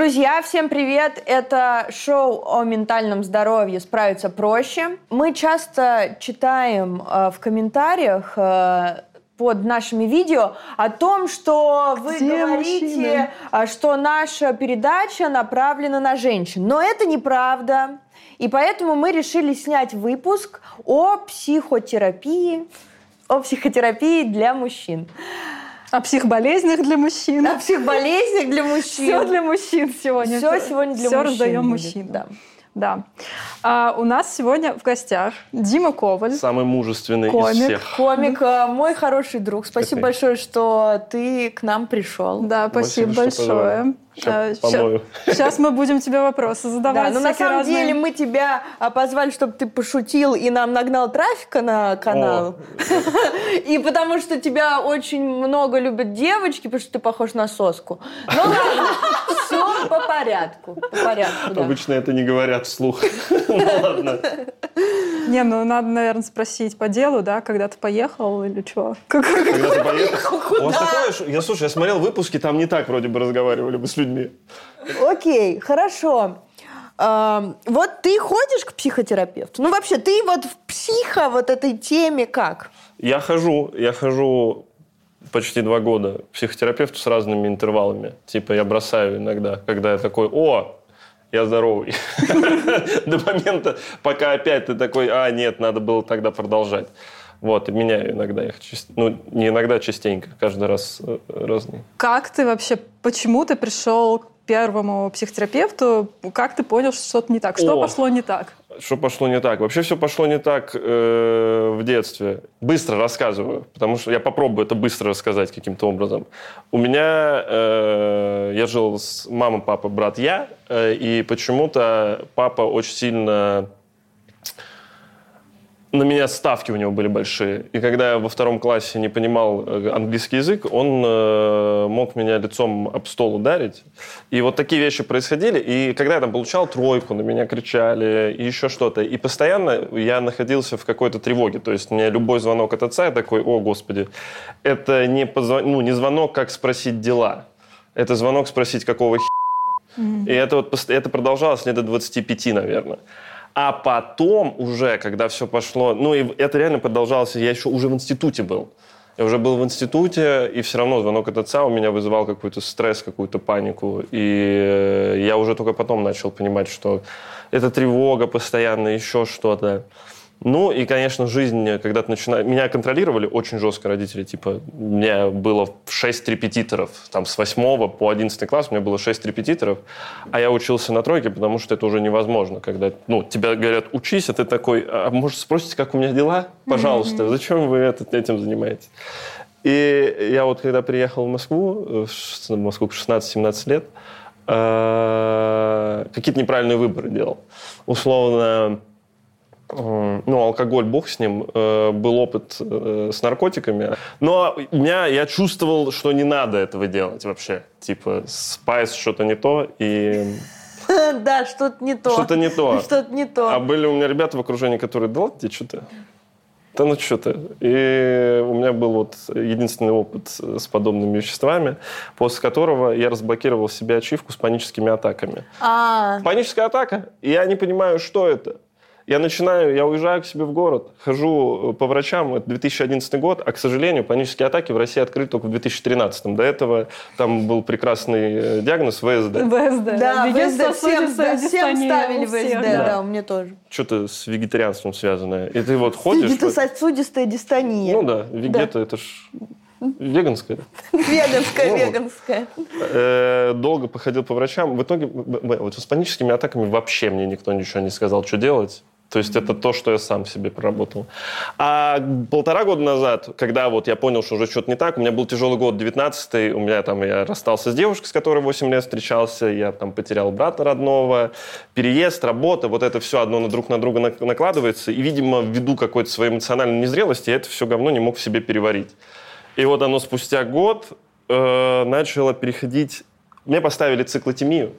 Друзья, всем привет! Это шоу о ментальном здоровье «Справиться проще». Мы часто читаем э, в комментариях э, под нашими видео о том, что вы Где говорите, мужчины? э, что наша передача направлена на женщин. Но это неправда. И поэтому мы решили снять выпуск о психотерапии, о психотерапии для мужчин. О психболезнях для мужчин. О психболезнях для мужчин. Все для мужчин сегодня. Все сегодня для Все мужчин. раздаем будет, мужчинам. Да. Да. А, у нас сегодня в гостях Дима Коваль. Самый мужественный Комик. из всех. Комик, э, мой хороший друг. Спасибо Какой? большое, что ты к нам пришел. Да, спасибо Спасибо, что большое. Помою. Сейчас мы будем тебе вопросы Да, задавать. но на самом разные. деле мы тебя а, позвали, чтобы ты пошутил и нам нагнал трафика на канал. И потому что тебя очень много любят девочки, потому что ты похож на соску. Ну ладно, все по порядку. По порядку, да. Обычно это не говорят вслух. Ну ладно. Не, ну надо, наверное, спросить по делу, да, когда ты поехал или что? Когда ты поехал. Я слушай, я смотрел выпуски, там не так вроде бы разговаривали бы с людьми. Окей, хорошо. Ам, Вот ты ходишь к психотерапевту? Ну, вообще, ты вот в психо вот этой теме как? Я хожу, я хожу почти два года к психотерапевту с разными интервалами. Типа я бросаю иногда, когда я такой, о, я здоровый. До момента, пока опять ты такой, а, нет, надо было тогда продолжать. Вот, и меняю иногда их. Ну, не иногда, а частенько. Каждый раз э, разный. Как ты вообще, почему ты пришел к первому психотерапевту? Как ты понял, что что-то не так? Что О. пошло не так? Что пошло не так? Вообще все пошло не так э, в детстве. Быстро рассказываю, потому что я попробую это быстро рассказать каким-то образом. У меня э, я жил с мама, папа, брат, я, э, и почему-то папа очень сильно на меня ставки у него были большие. И когда я во втором классе не понимал э, английский язык, он э, мог меня лицом об стол ударить. И вот такие вещи происходили. И когда я там получал тройку, на меня кричали, и еще что-то. И постоянно я находился в какой-то тревоге. То есть мне любой звонок от отца, я такой, о, господи, это не, позв- ну, не звонок, как спросить дела. Это звонок спросить, какого хи... И это, вот, это продолжалось лет до 25, наверное. А потом уже, когда все пошло, ну и это реально продолжалось, я еще уже в институте был. Я уже был в институте, и все равно звонок от отца у меня вызывал какой-то стресс, какую-то панику. И э, я уже только потом начал понимать, что это тревога постоянно, еще что-то. Ну и, конечно, жизнь, когда ты начинаешь... Меня контролировали очень жестко родители. Типа, у меня было 6 репетиторов. Там с 8 по 11 класс у меня было 6 репетиторов. А я учился на тройке, потому что это уже невозможно. Когда ну, тебе говорят, учись, а ты такой, а может спросите, как у меня дела? Пожалуйста, зачем вы это- этим занимаетесь? И я вот когда приехал в Москву, э, в Москву в 16-17 лет, э, какие-то неправильные выборы делал. Условно, ну, алкоголь, бог с ним, э, был опыт э, с наркотиками. Но у меня, я чувствовал, что не надо этого делать вообще. Типа, спайс что-то не то, и Да, что-то не то. что-то не то. Что-то не то. А были у меня ребята в окружении, которые, да ладно тебе, что ты? Да ну что ты? И у меня был вот единственный опыт с подобными веществами, после которого я разблокировал себе ачивку с паническими атаками. А, Паническая атака, я не понимаю, что это. Я начинаю, я уезжаю к себе в город, хожу э, по врачам, это 2011 год, а, к сожалению, панические атаки в России открыли только в 2013. До этого там был прекрасный э, диагноз ВСД. ВСД. да, ВСД, всем, да, всем ставили ВСД, да. да, у меня тоже. Что-то с вегетарианством связанное. И ты вот ходишь... вот- Вегетососудистая дистония. Ну да, вегета это ж веганское. Веганская, Ну, веганская. Э, Долго походил по врачам. В итоге вот с паническими атаками вообще мне никто ничего не сказал, что делать. То есть это то, что я сам себе проработал. А полтора года назад, когда вот я понял, что уже что-то не так, у меня был тяжелый год, 19-й, у меня там, я расстался с девушкой, с которой 8 лет встречался, я там потерял брата родного, переезд, работа, вот это все одно на друг на друга нак- накладывается, и, видимо, ввиду какой-то своей эмоциональной незрелости, я это все говно не мог в себе переварить. И вот оно спустя год э, начало переходить... Мне поставили циклотемию.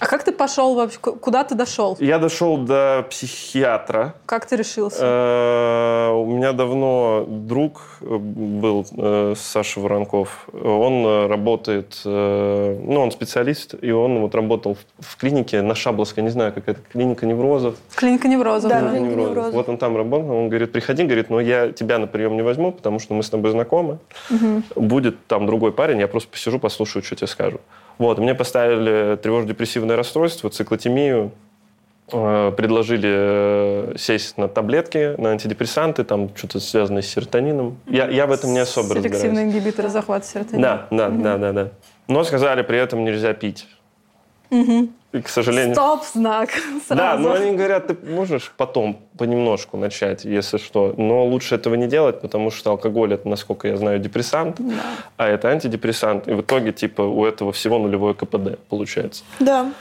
А как ты пошел вообще? Ку- Куда ты дошел? Я дошел до психиатра. Как ты решился? Э, У меня давно друг э, был, э, Саша Воронков. Он работает, э, ну, он специалист, и он вот работал в- в клинике на Шабловской, не знаю, какая-то клиника неврозов. Клиника неврозов. Да, да. клиника Неврозов. неврозов. Вот он там работал, он говорит, приходи, говорит, но я тебя на прием не возьму, потому что мы с тобой знакомы. Будет там другой парень, я просто посижу, послушаю, что тебе скажу. Вот, мне поставили тревожно-депрессивное расстройство, циклотемию, э, предложили э, сесть на таблетки, на антидепрессанты, там что-то связанное с серотонином. Я, я в этом не особо Селективные разбираюсь. ингибиторы захвата серотонина. Да, да, да, да, да. Но сказали, при этом нельзя пить. И, к сожалению... Стоп, знак. Да, Сразу. но они говорят, ты можешь потом понемножку начать, если что. Но лучше этого не делать, потому что алкоголь это, насколько я знаю, депрессант, а это антидепрессант. И в итоге, типа, у этого всего нулевое КПД получается. Да,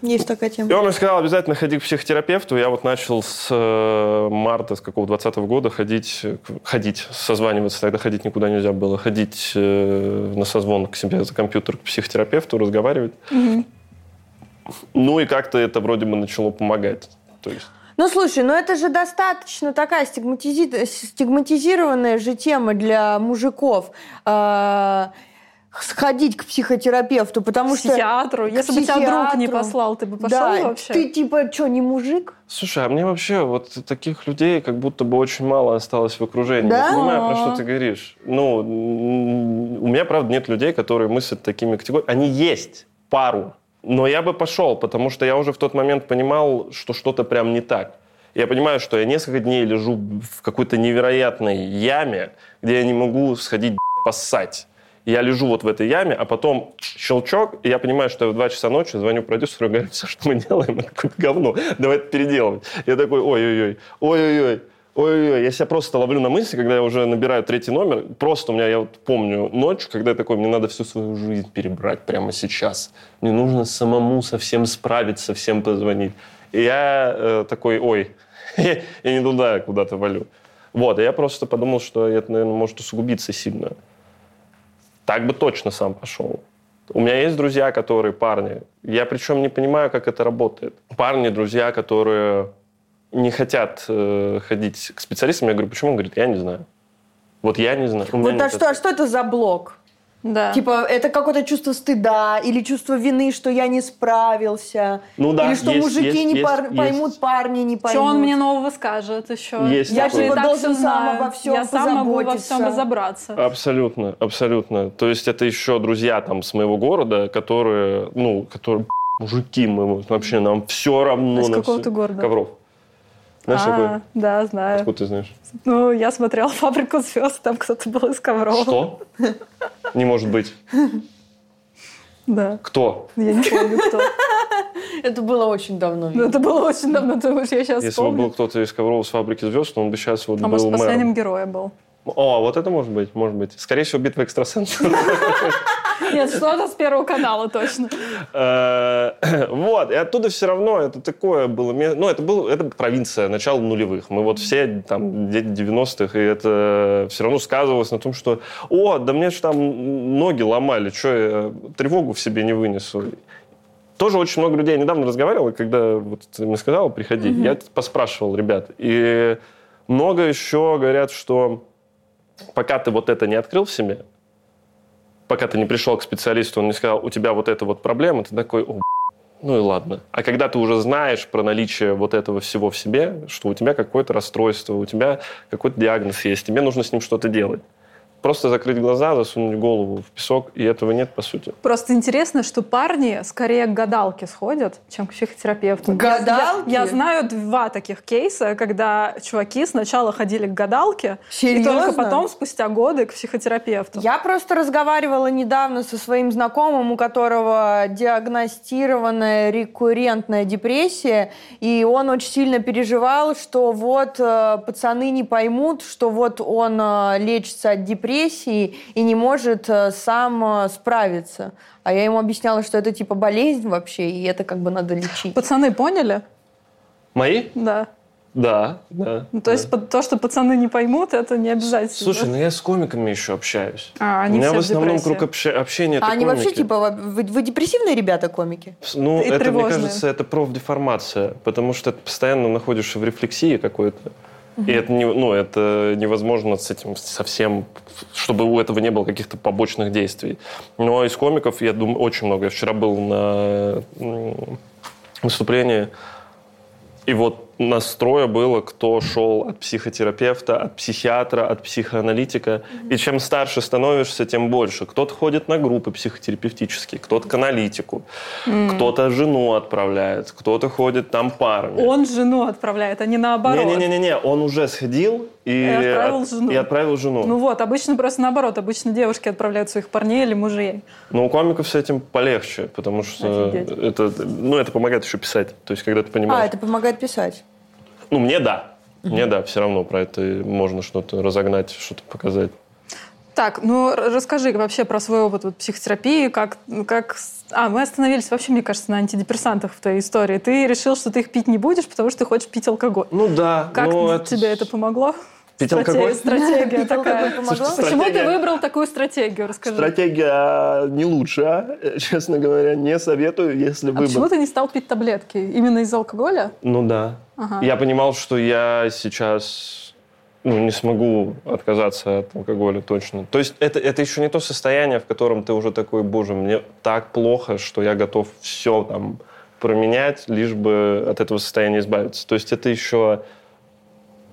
есть такая И тема. он мне сказал, обязательно ходи к психотерапевту. Я вот начал с э, марта, с какого 20 года ходить, ходить, созваниваться. Тогда ходить никуда нельзя было. Ходить э, на созвон к себе за компьютер к психотерапевту, разговаривать. Ну и как-то это вроде бы начало помогать. То есть Ну, слушай, ну это же достаточно такая стигматизи- стигматизированная же тема для мужиков. а, сходить к психотерапевту, потому К что... психиатру. к Если бы тебя друг не психиатру. послал, ты бы пошел Да, вообще? ты типа что, не мужик? Слушай, а мне вообще вот таких людей как будто бы очень мало осталось в окружении. Да? Я понимаю, про А. что ты говоришь. Ну, у меня, правда, нет людей, которые мыслят такими категориями. Они есть, пару. Но я бы пошел, потому что я уже в тот момент понимал, что что-то прям не так. Я понимаю, что я несколько дней лежу в какой-то невероятной яме, где я не могу сходить поссать. Я лежу вот в этой яме, а потом щелчок, и я понимаю, что я в 2 часа ночи звоню продюсеру и говорю, все, что мы делаем, это какое-то говно, давай это переделывать. Я такой, ой-ой-ой, ой-ой-ой, ой-ой-ой. Я себя просто ловлю на мысли, когда я уже набираю третий номер. Просто у меня, я вот помню ночь, когда я такой, мне надо всю свою жизнь перебрать прямо сейчас. Мне нужно самому совсем справиться, всем позвонить. И я э, такой, ой, я не туда куда-то валю. Вот, и я просто подумал, что это, наверное, может усугубиться сильно. Так бы точно сам пошел. У меня есть друзья, которые парни. Я причем не понимаю, как это работает. Парни, друзья, которые не хотят э, ходить к специалистам. Я говорю, почему? Он говорит, я не знаю. Вот я не знаю. Вот нет а что, а что это за блок? Да. Типа, это какое-то чувство стыда или чувство вины, что я не справился. Ну да, или что есть, мужики есть, не есть, пар- есть. поймут, парни не поймут. Что он мне нового скажет еще? Есть я же так Должен все сам обо всем Я сам могу во всем разобраться. Абсолютно, абсолютно. То есть это еще друзья там с моего города, которые, ну, которые мужики мы вообще нам все равно. А из какого ты города? Ковров. Знаешь, а, такой? да, знаю. Откуда ты знаешь? Ну, я смотрела «Фабрику звезд», там кто-то был из Коврова. Что? Не может быть. Да. Кто? Я не помню, кто. Это было очень давно. Но это было очень давно, думаешь, я сейчас Если бы был кто-то из Коврова с фабрики звезд, он бы сейчас вот А был может, мэром. последним героем был. О, вот это может быть, может быть. Скорее всего, битва экстрасенсов. Нет, что-то с Первого канала точно. Э, Вот, и оттуда все равно это такое было... Ну, это, был, это провинция, начало нулевых. Мы вот все там дети 90-х, и это все равно сказывалось на том, что «О, да мне же там ноги ломали, что я тревогу в себе не вынесу». Тоже очень много людей. Я недавно разговаривал, и когда вот ты мне сказала, приходи, я поспрашивал ребят. И много еще говорят, что пока ты вот это не открыл в себе, пока ты не пришел к специалисту, он не сказал, у тебя вот эта вот проблема, ты такой, «О, ну и ладно. А когда ты уже знаешь про наличие вот этого всего в себе, что у тебя какое-то расстройство, у тебя какой-то диагноз есть, тебе нужно с ним что-то делать. Просто закрыть глаза, засунуть голову в песок, и этого нет, по сути. Просто интересно, что парни скорее к гадалке сходят, чем к психотерапевту. К Я-? Я, я знаю два таких кейса, когда чуваки сначала ходили к гадалке, и Серьезно? только потом, спустя годы, к психотерапевту. Я просто разговаривала недавно со своим знакомым, у которого диагностированная рекуррентная депрессия, и он очень сильно переживал, что вот э, пацаны не поймут, что вот он э, лечится от депрессии и не может э, сам э, справиться. А я ему объясняла, что это типа болезнь вообще, и это как бы надо лечить. Пацаны поняли? Мои? Да. Да, да. Ну, то да. есть то, что пацаны не поймут, это не обязательно. Слушай, ну я с комиками еще общаюсь. А, они У меня все в основном депрессии. круг общ- общения это А они вообще комики. типа, вы, вы депрессивные ребята, комики? Ну, И это, мне тревожные. кажется, это профдеформация, потому что ты постоянно находишься в рефлексии какой-то. И это, не, ну, это невозможно с этим совсем, чтобы у этого не было каких-то побочных действий. Но из комиков, я думаю, очень много. Я вчера был на выступлении, и вот настроя было, кто шел от психотерапевта, от психиатра, от психоаналитика. И чем старше становишься, тем больше. Кто-то ходит на группы психотерапевтические, кто-то к аналитику, кто-то жену отправляет, кто-то ходит там парами. Он жену отправляет, а не наоборот. Не-не-не, он уже сходил и, И отправил от- жену. и отправил жену. Ну вот, обычно просто наоборот. Обычно девушки отправляют своих парней или мужей. Но у комиков с этим полегче, потому что Офигеть. это, ну, это помогает еще писать. То есть, когда ты понимаешь... А, это помогает писать. Ну, мне да. Мне да, все равно про это можно что-то разогнать, что-то показать. Так, ну расскажи вообще про свой опыт вот, психотерапии, как, как... А, мы остановились вообще, мне кажется, на антидепрессантах в твоей истории. Ты решил, что ты их пить не будешь, потому что ты хочешь пить алкоголь. Ну да. Как ну, тебе это помогло? Пить алкоголь? Стратегия Пить алкоголь такая. Почему ты выбрал такую стратегию? Расскажи. Стратегия не лучшая, честно говоря, не советую, если А выбор. почему ты не стал пить таблетки? Именно из-за алкоголя? Ну да. Ага. Я понимал, что я сейчас ну, не смогу отказаться от алкоголя точно. То есть это, это еще не то состояние, в котором ты уже такой, боже, мне так плохо, что я готов все там променять, лишь бы от этого состояния избавиться. То есть это еще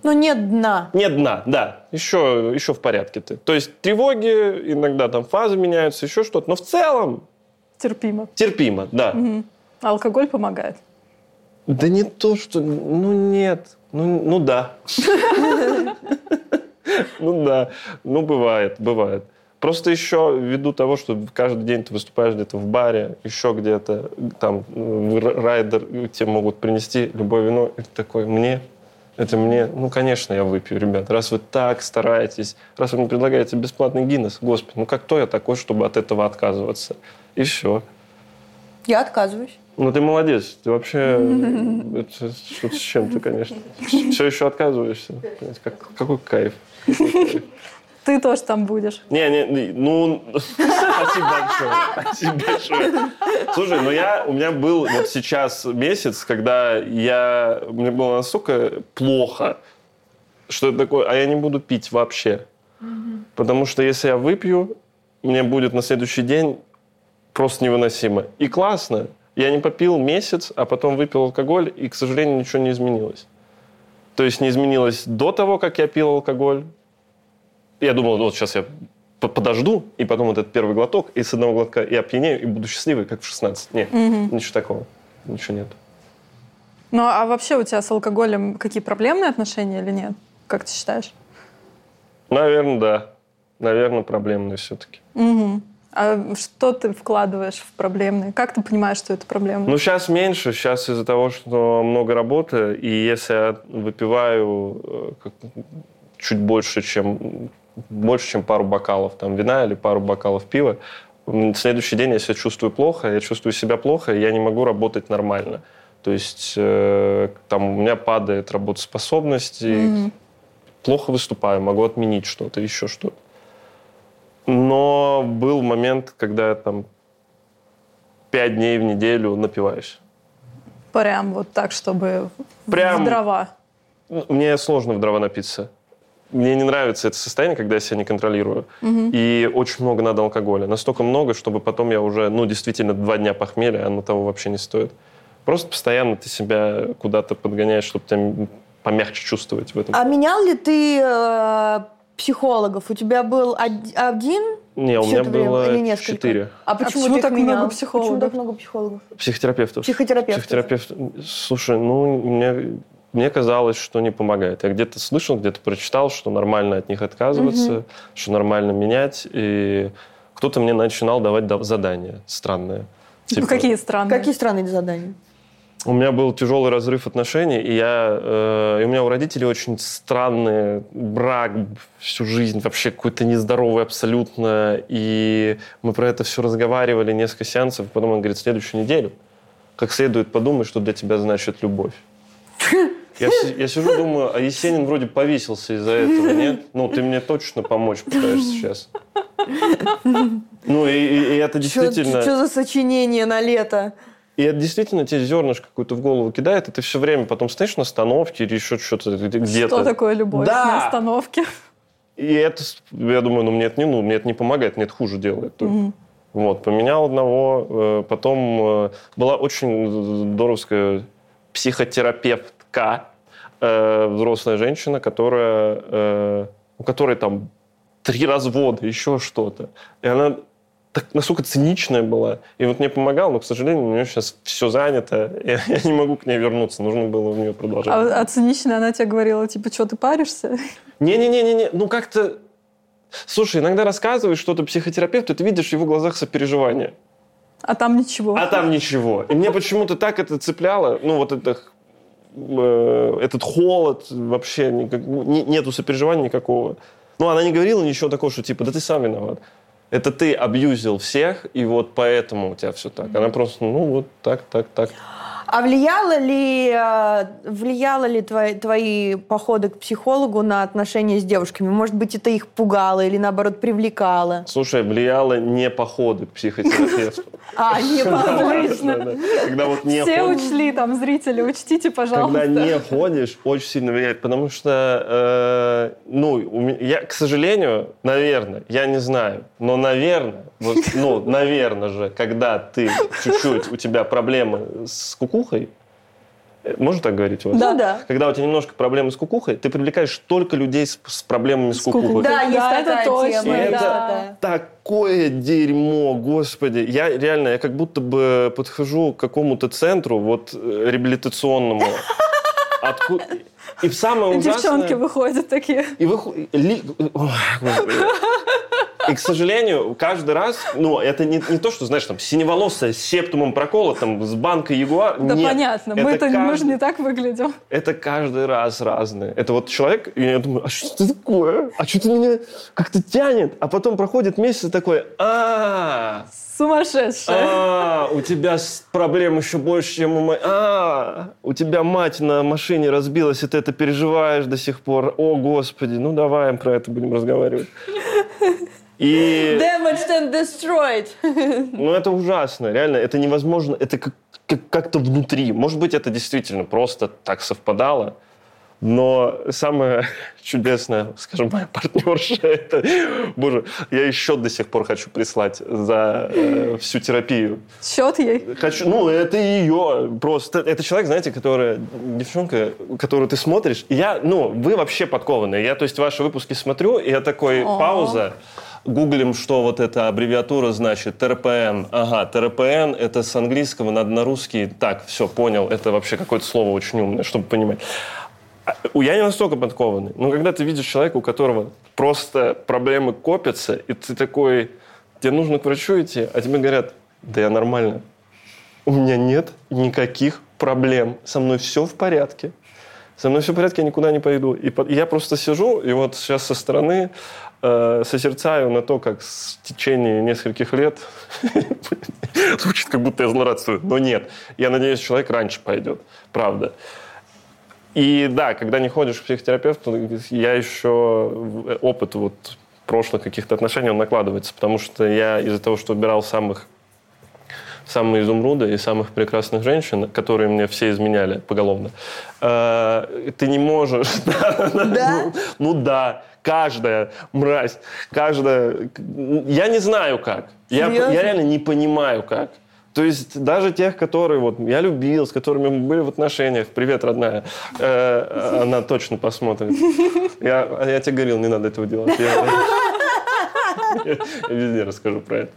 Ну, нет дна. нет дна, да, еще, еще в порядке ты. То есть тревоги, иногда там фазы меняются, еще что-то, но в целом Терпимо. терпимо, да. Мгм. А алкоголь помогает. Да не то, что... Ну, нет. Ну, ну да. Ну да. Ну, бывает, бывает. Просто еще ввиду того, что каждый день ты выступаешь где-то в баре, еще где-то, там, райдер, тебе могут принести любое вино, и ты такой, мне? Это мне? Ну, конечно, я выпью, ребят. Раз вы так стараетесь, раз вы мне предлагаете бесплатный Гиннес, господи, ну как кто я такой, чтобы от этого отказываться? И все. Я отказываюсь. Ну, ты молодец. Ты вообще... Это что-то с чем-то, конечно. Все еще отказываешься. Как- какой кайф. Ты тоже там будешь. Не, не, ну... Спасибо большое. Спасибо большое. Слушай, ну я... У меня был вот сейчас месяц, когда я... Мне было настолько плохо, что это такое... А я не буду пить вообще. Потому что если я выпью, мне будет на следующий день просто невыносимо. И классно. Я не попил месяц, а потом выпил алкоголь, и, к сожалению, ничего не изменилось. То есть не изменилось до того, как я пил алкоголь. Я думал, вот сейчас я по- подожду, и потом вот этот первый глоток, и с одного глотка я опьянею, и буду счастливый, как в 16. Нет, ничего такого. Ничего нет. Ну, а вообще у тебя с алкоголем какие проблемные отношения или нет? Как ты считаешь? Наверное, да. Наверное, проблемные все-таки. Мгм. А что ты вкладываешь в проблемные? Как ты понимаешь, что это проблема? Ну, сейчас меньше. Сейчас из-за того, что много работы, и если я выпиваю э, чуть больше, чем больше, чем пару бокалов там вина или пару бокалов пива, следующий день я себя чувствую плохо, я чувствую себя плохо, и я не могу работать нормально. То есть э, там у меня падает работоспособность, и плохо выступаю, могу отменить что-то, еще что-то. Но был момент, когда я там пять дней в неделю напиваюсь. Прям вот так, чтобы Прям- в дрова. Мне сложно в дрова напиться. Мне не нравится это состояние, когда я себя не контролирую. И очень много надо алкоголя. Настолько много, чтобы потом я уже, ну, действительно, два дня похмелья, оно того вообще не стоит. Просто постоянно ты себя куда-то подгоняешь, чтобы тебя помягче чувствовать в этом. А менял ли ты э, психологов? У тебя был од- один не, у меня было или несколько? четыре А почему, почему ты их так много менял? психологов? Почему так много психологов? психотерапевтов. Психотерапевтов. Психотерапевт. Слушай, ну, мне, мне казалось, что не помогает. Я где-то слышал, где-то прочитал, что нормально от них отказываться, что нормально менять. И кто-то мне начинал давать да- задания странные. Ну, Типа, какие странные. Какие странные задания? У меня был тяжелый разрыв отношений, и, я, э, и у меня у родителей очень странный брак всю жизнь, вообще какой-то нездоровый абсолютно. И мы про это все разговаривали, несколько сеансов. Потом он говорит, следующую неделю как следует подумай, что для тебя значит любовь. Я, я сижу, думаю, а Есенин вроде повесился из-за этого, нет? Ну, ты мне точно помочь пытаешься сейчас. Ну, и, и- и это действительно... Что за сочинение на лето? И это действительно тебе зернышко какое-то в голову кидает, и ты все время потом стоишь на остановке или еще что-то где-то. Что такое любовь Да. на остановке? И это, я думаю, ну мне это не, ну, мне это не помогает, мне это хуже делает. только. Вот, поменял одного, э, потом э, была очень здоровская психотерапевтка, э, взрослая женщина, которая, э, у которой там три развода, еще что-то. И она так настолько циничная была. И вот мне помогал, но, к сожалению, у нее сейчас все занято. Я, я не могу к ней вернуться. Нужно было у нее продолжать. А, а циничная она тебе говорила, типа, что ты паришься? Не-не-не-не, ну как-то... Слушай, иногда рассказываешь что-то психотерапевту, и ты видишь в его глазах сопереживание. А там ничего. А там ничего. И мне почему-то так это цепляло. Ну, вот это, э, этот холод вообще, никак- не- нету сопереживания никакого. Ну, она не говорила ничего такого, что типа, да ты сам виноват. Это ты абьюзил всех, и вот поэтому у тебя все так. Она просто, ну, вот так, так, так. А влияло ли, э, влияло ли твои, твои походы к психологу на отношения с девушками? Может быть, это их пугало или, наоборот, привлекало? Слушай, влияло не походы к психотерапевту. А, не не Все учли, там, зрители, учтите, пожалуйста. Когда не ходишь, очень сильно влияет, потому что, э, ну, я, к сожалению, наверное, я не знаю, но, наверное, вот, ну, наверное же, когда ты чуть-чуть, у тебя проблемы с кукухой, э, можно так говорить у вас? Да. Ну да. Когда у тебя немножко проблемы с кукухой, ты привлекаешь только людей с, с проблемами с, С кукухой. кукухой. Да, есть Да, это точно, тема. Это- да. Такое дерьмо, господи. Я реально, я как будто бы подхожу к какому-то центру, вот, э, реабилитационному. Отку- И в самое И ужасное... девчонки выходят такие. И, ли- господи. И, к сожалению, каждый раз, ну, это не, не то, что, знаешь, там, синеволосая с септумом прокола, там, с банкой Ягуар. Да Нет. понятно, Это мы-то мы же каждый- не так выглядим. Это каждый раз разное. Это вот человек, и я думаю, а что это такое? А что-то меня как-то тянет. А потом проходит месяц и такой, а Сумасшедшая. а, у тебя проблем еще больше, чем у моей. А, у тебя мать на машине разбилась, и ты это переживаешь до сих пор. О, Господи, ну давай про это будем разговаривать. И, Damaged and destroyed. ну, это ужасно, реально, это невозможно, это как, как- как-то внутри. Может быть, это действительно просто так совпадало, но самое чудесное, скажем, моя партнерша, это, боже, я еще до сих пор хочу прислать за э, всю терапию. Счет ей. Хочу, ну, это ее просто. Это человек, знаете, которая, девчонка, которую ты смотришь. И я, ну, вы вообще подкованные. Я, то есть, ваши выпуски смотрю, и я такой, О. пауза. Гуглим, что вот эта аббревиатура значит. ТРПН. Ага, ТРПН это с английского надо на русский. Так, все, понял. Это вообще какое-то слово очень умное, чтобы понимать. А, Я не настолько подкованный. Но когда ты видишь человека, у которого просто проблемы копятся, и ты такой, тебе нужно к врачу идти, а тебе говорят, да я нормально. У меня нет никаких проблем. Со мной все в порядке. Со мной все в порядке, я никуда не пойду. И я просто сижу, и вот сейчас со стороны созерцаю на то, как в течение нескольких лет звучит, как будто я злорадствую, но нет. Я надеюсь, человек раньше пойдет, правда. И да, когда не ходишь к психотерапевту, я еще опыт вот прошлых каких-то отношений, он накладывается, потому что я из-за того, что убирал самых самые изумруды и самых прекрасных женщин, которые мне все изменяли поголовно. э, Ты не можешь... Да? Ну, ну да, каждая мразь, каждая... Я не знаю как. Я, я реально не понимаю как. То есть даже тех, которые вот я любил, с которыми мы были в отношениях, привет, родная, э, она точно посмотрит. Я, я тебе говорил, не надо этого делать. Я, я везде расскажу про это.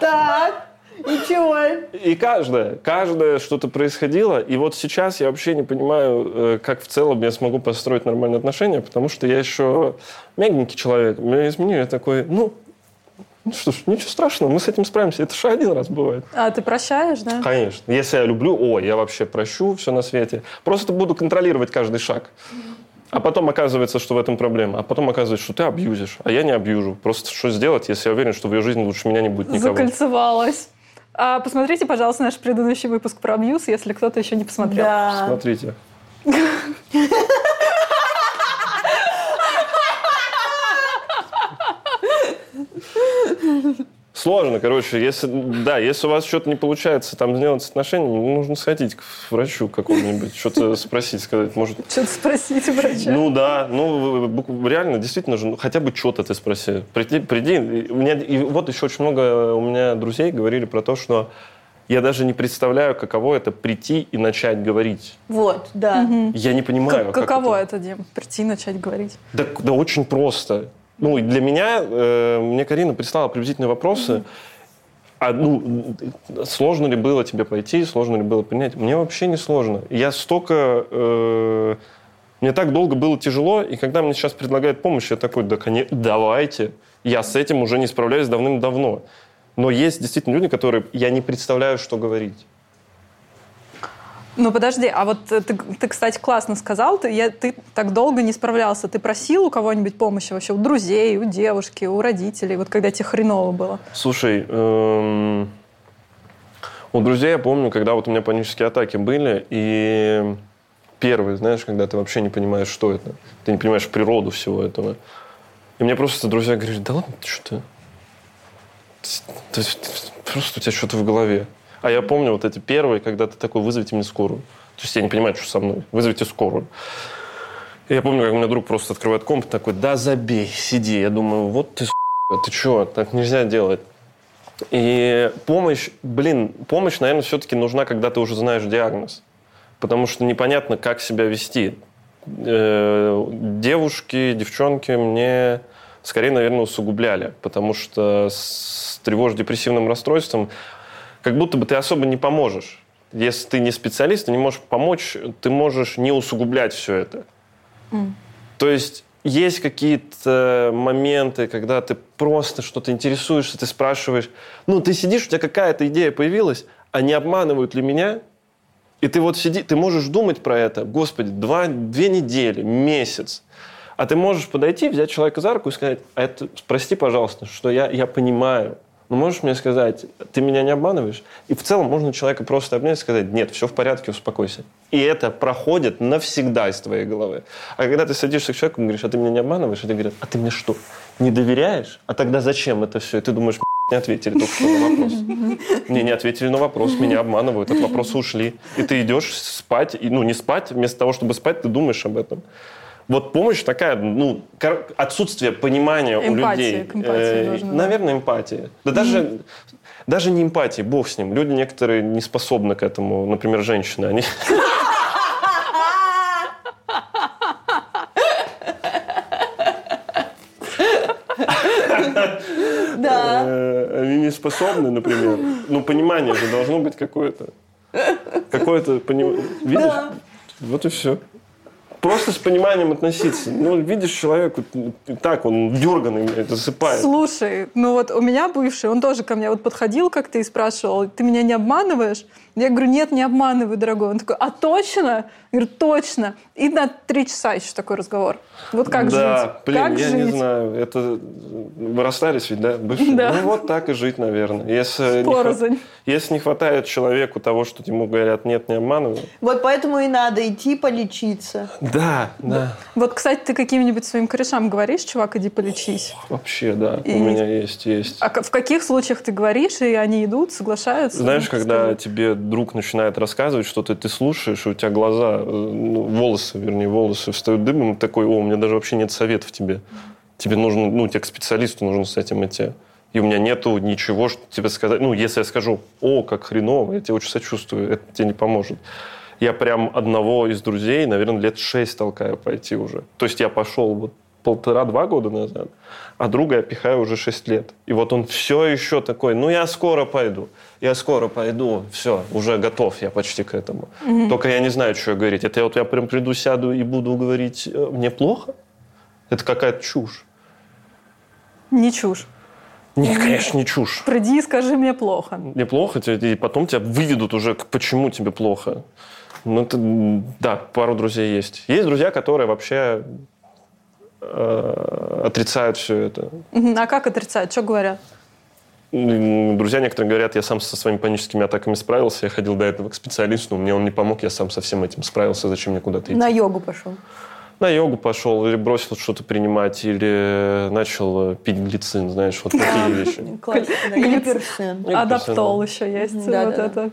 Так, и чего? И каждое, каждое что-то происходило. И вот сейчас я вообще не понимаю, э, как в целом я смогу построить нормальные отношения, потому что я еще мягенький человек. Меня изменили, я такой, ну, ну что ж, ничего страшного, мы с этим справимся. Это же один раз бывает. А ты прощаешь, да? Конечно. Если я люблю, о, я вообще прощу все на свете. Просто буду контролировать каждый шаг. А потом оказывается, что в этом проблема. А потом оказывается, что ты абьюзишь, а я не абьюжу. Просто что сделать, если я уверен, что в ее жизни лучше меня не будет никого? Закольцевалась. А, посмотрите, пожалуйста, наш предыдущий выпуск про абьюз, если кто-то еще не посмотрел. Да. Смотрите. Сложно, короче, если, да, если у вас что-то не получается там сделать с отношениями, нужно сходить к врачу какому-нибудь, что-то спросить, сказать, может... Что-то спросите врача. Ну да, ну реально, действительно же, ну, хотя бы что-то ты спроси. Приди, приди. У меня, и вот еще очень много у меня друзей говорили про то, что я даже не представляю, каково это прийти и начать говорить. Вот, да. Я не понимаю, Как- как каково это. это, Дим? Прийти и начать говорить. Да, да очень просто. Ну, для меня, э, мне Карина прислала приблизительные вопросы. А, ну, сложно ли было тебе пойти, сложно ли было принять? Мне вообще не сложно. Я столько... э, мне так долго было тяжело, и когда мне сейчас предлагают помощь, я такой, да, конечно, давайте. Я с этим уже не справляюсь давным-давно. Но есть действительно люди, которые... Я не представляю, что говорить. Ну, подожди, а вот э, ты, ты, кстати, классно сказал, ты, я, ты так долго не справлялся. Ты просил у кого-нибудь помощи вообще? У друзей, у девушки, у родителей, вот когда тебе хреново было? Слушай, эм, у друзей я помню, когда вот у меня панические атаки были, и первый, знаешь, когда ты вообще не понимаешь, что это. Ты не понимаешь природу всего этого. И мне просто друзья говорили, да ладно, что ты- Просто у тебя что-то в голове. А я помню вот эти первые, когда ты такой, вызовите мне скорую. То есть я не понимаю, что со мной. Вызовите скорую. И я помню, как у меня друг просто открывает комп, такой, да забей, сиди. Я думаю, вот ты, ты что, так нельзя делать. И помощь, блин, помощь, наверное, все-таки нужна, когда ты уже знаешь диагноз. Потому что непонятно, как себя вести. Э, Девушки, девчонки мне скорее, наверное, усугубляли. Потому что с тревожно-депрессивным расстройством как будто бы ты особо не поможешь. Если ты не специалист, ты не можешь помочь, ты можешь не усугублять все это. То есть есть какие-то моменты, когда ты просто что-то интересуешься, ты спрашиваешь, ну, ты сидишь, у тебя какая-то идея появилась, а не обманывают ли меня? И ты вот сиди, ты можешь думать про это, господи, два, две недели, месяц. А ты можешь подойти, взять человека за руку и сказать, а это, прости, пожалуйста, что я, я понимаю, но можешь мне сказать, ты меня не обманываешь? И в целом можно человека просто обнять и сказать, нет, все в порядке, успокойся. И это проходит навсегда из твоей головы. А когда ты садишься к человеку и говоришь, а ты меня не обманываешь? И ты говоришь, а ты мне что, не доверяешь? А тогда зачем это все? И ты думаешь, не ответили только что на вопрос. Мне не ответили на вопрос, меня обманывают, от вопроса ушли. И ты идешь спать, и, ну не спать, вместо того, чтобы спать, ты думаешь об этом. Вот помощь такая, ну, отсутствие понимания у Эмпатия, людей. к эмпатии Э, наверное, эмпатия. Да даже, даже не эмпатия, бог с ним. Люди некоторые не способны к этому. Например, женщины. Они, Да. э, они не способны, например. Ну, понимание же должно быть какое-то. Какое-то понимание. Видишь? Вот и все. Просто с пониманием относиться. Ну, видишь человека, так, он дерганный, засыпает. Слушай, ну вот у меня бывший, он тоже ко мне вот подходил как-то и спрашивал, ты меня не обманываешь? Я говорю, нет, не обманываю, дорогой. Он такой, а точно? Я говорю, точно. И на три часа еще такой разговор. Вот как да, жить? блин, как я жить? не знаю. Это вы расстались ведь, да? бывшие? Да. Ну вот так и жить, наверное. Если не, если не хватает человеку того, что ему говорят, нет, не обманывай. Вот поэтому и надо идти полечиться. Да, да. Вот, кстати, ты каким-нибудь своим корешам говоришь, чувак, иди полечись. Вообще, да. И- У меня есть, есть. А в каких случаях ты говоришь, и они идут, соглашаются? Знаешь, Ну, когда тебе друг начинает рассказывать что-то, ты слушаешь, и у тебя глаза, э, ну, волосы, вернее, волосы встают дыбом, и такой, о, у меня даже вообще нет советов тебе. Тебе нужно, ну, тебе к специалисту нужно с этим идти. И у меня нету ничего, что тебе сказать. Ну, если я скажу, о, как хреново, я тебе очень сочувствую, это тебе не поможет. Я прям одного из друзей, наверное, лет шесть толкаю пойти уже. То есть я пошел вот полтора-два года назад, а друга я пихаю уже шесть лет. И вот он все еще такой, ну я скоро пойду, я скоро пойду, все, уже готов я почти к этому. Только я не знаю, что говорить. Это я вот я прям приду, сяду и буду говорить, «Э, мне плохо? Это какая-то чушь. Не чушь. Не, конечно, не чушь. Приди и скажи мне плохо. Мне плохо, и потом тебя выведут уже, почему тебе плохо. Ну, это, да, пару друзей есть. Есть друзья, которые вообще э, отрицают все это. А как отрицать? Что говорят? Друзья некоторые говорят, я сам со своими паническими атаками справился, я ходил до этого к специалисту, мне он не помог, я сам со всем этим справился, зачем мне куда-то идти? На йогу пошел. На йогу пошел, или бросил что-то принимать, или начал э, пить глицин, знаешь, вот такие вещи. Или Адаптол еще есть. Вот это.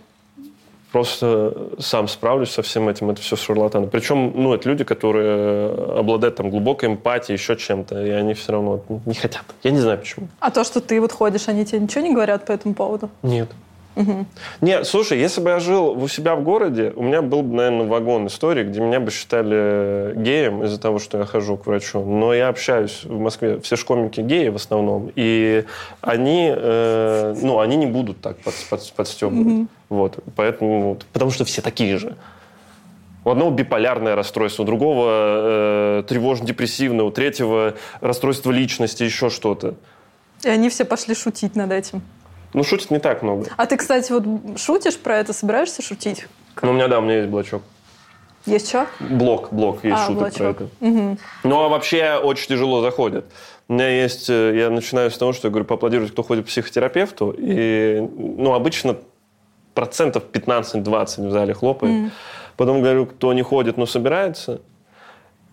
Просто сам справлюсь со всем этим, это все шарлатаны. Причем, ну, это люди, которые обладают там глубокой эмпатией, еще чем-то, и они все равно не хотят. Я не знаю почему. А то, что ты вот ходишь, они тебе ничего не говорят по этому поводу? Нет. Нет, слушай, если бы я жил у себя в городе, у меня был бы, наверное, вагон истории, где меня бы считали геем из-за того, что я хожу к врачу. Но я общаюсь в Москве, все школьники геи в основном, и они, э, ну, они не будут так под, под- подстебывать. Вот, поэтому, вот, потому что все такие же. У одного биполярное расстройство, у другого э, тревожно-депрессивное, у третьего расстройство личности, еще что-то. И они все пошли шутить над этим. Ну, шутит не так много. А ты, кстати, вот шутишь про это, собираешься шутить? Ну, у меня, да, у меня есть блочок. Есть что? Блок, блок, есть А, шуток блочок. про это. Ну, а вообще очень тяжело заходит. У меня есть, э, я начинаю с того, что я говорю, поаплодируйте, кто ходит к психотерапевту. И, ну, обычно процентов 15-20 в зале хлопает. Потом говорю, кто не ходит, но собирается.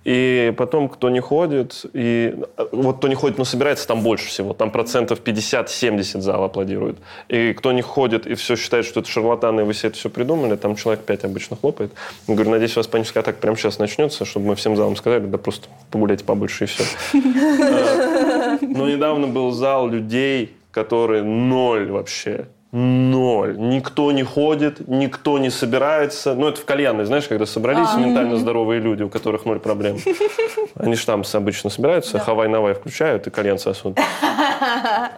И потом, кто не ходит, и э, вот кто не ходит, но собирается, там больше всего. Там процентов 50-70 зал аплодирует. И кто не ходит и все считает, что это шарлатаны, и вы себе это все придумали, там человек 5 обычно хлопает. Я говорю, надеюсь, у вас паническая атака прямо сейчас начнется, чтобы мы всем залам сказали, да просто погуляйте побольше и все. Но недавно был зал людей, которые ноль вообще. Ноль. Никто не ходит, никто не собирается. Ну, это в кальянной, знаешь, когда собрались ментально здоровые люди, у которых ноль проблем. Они же там обычно собираются, хавай-навай включают и кальян сосут.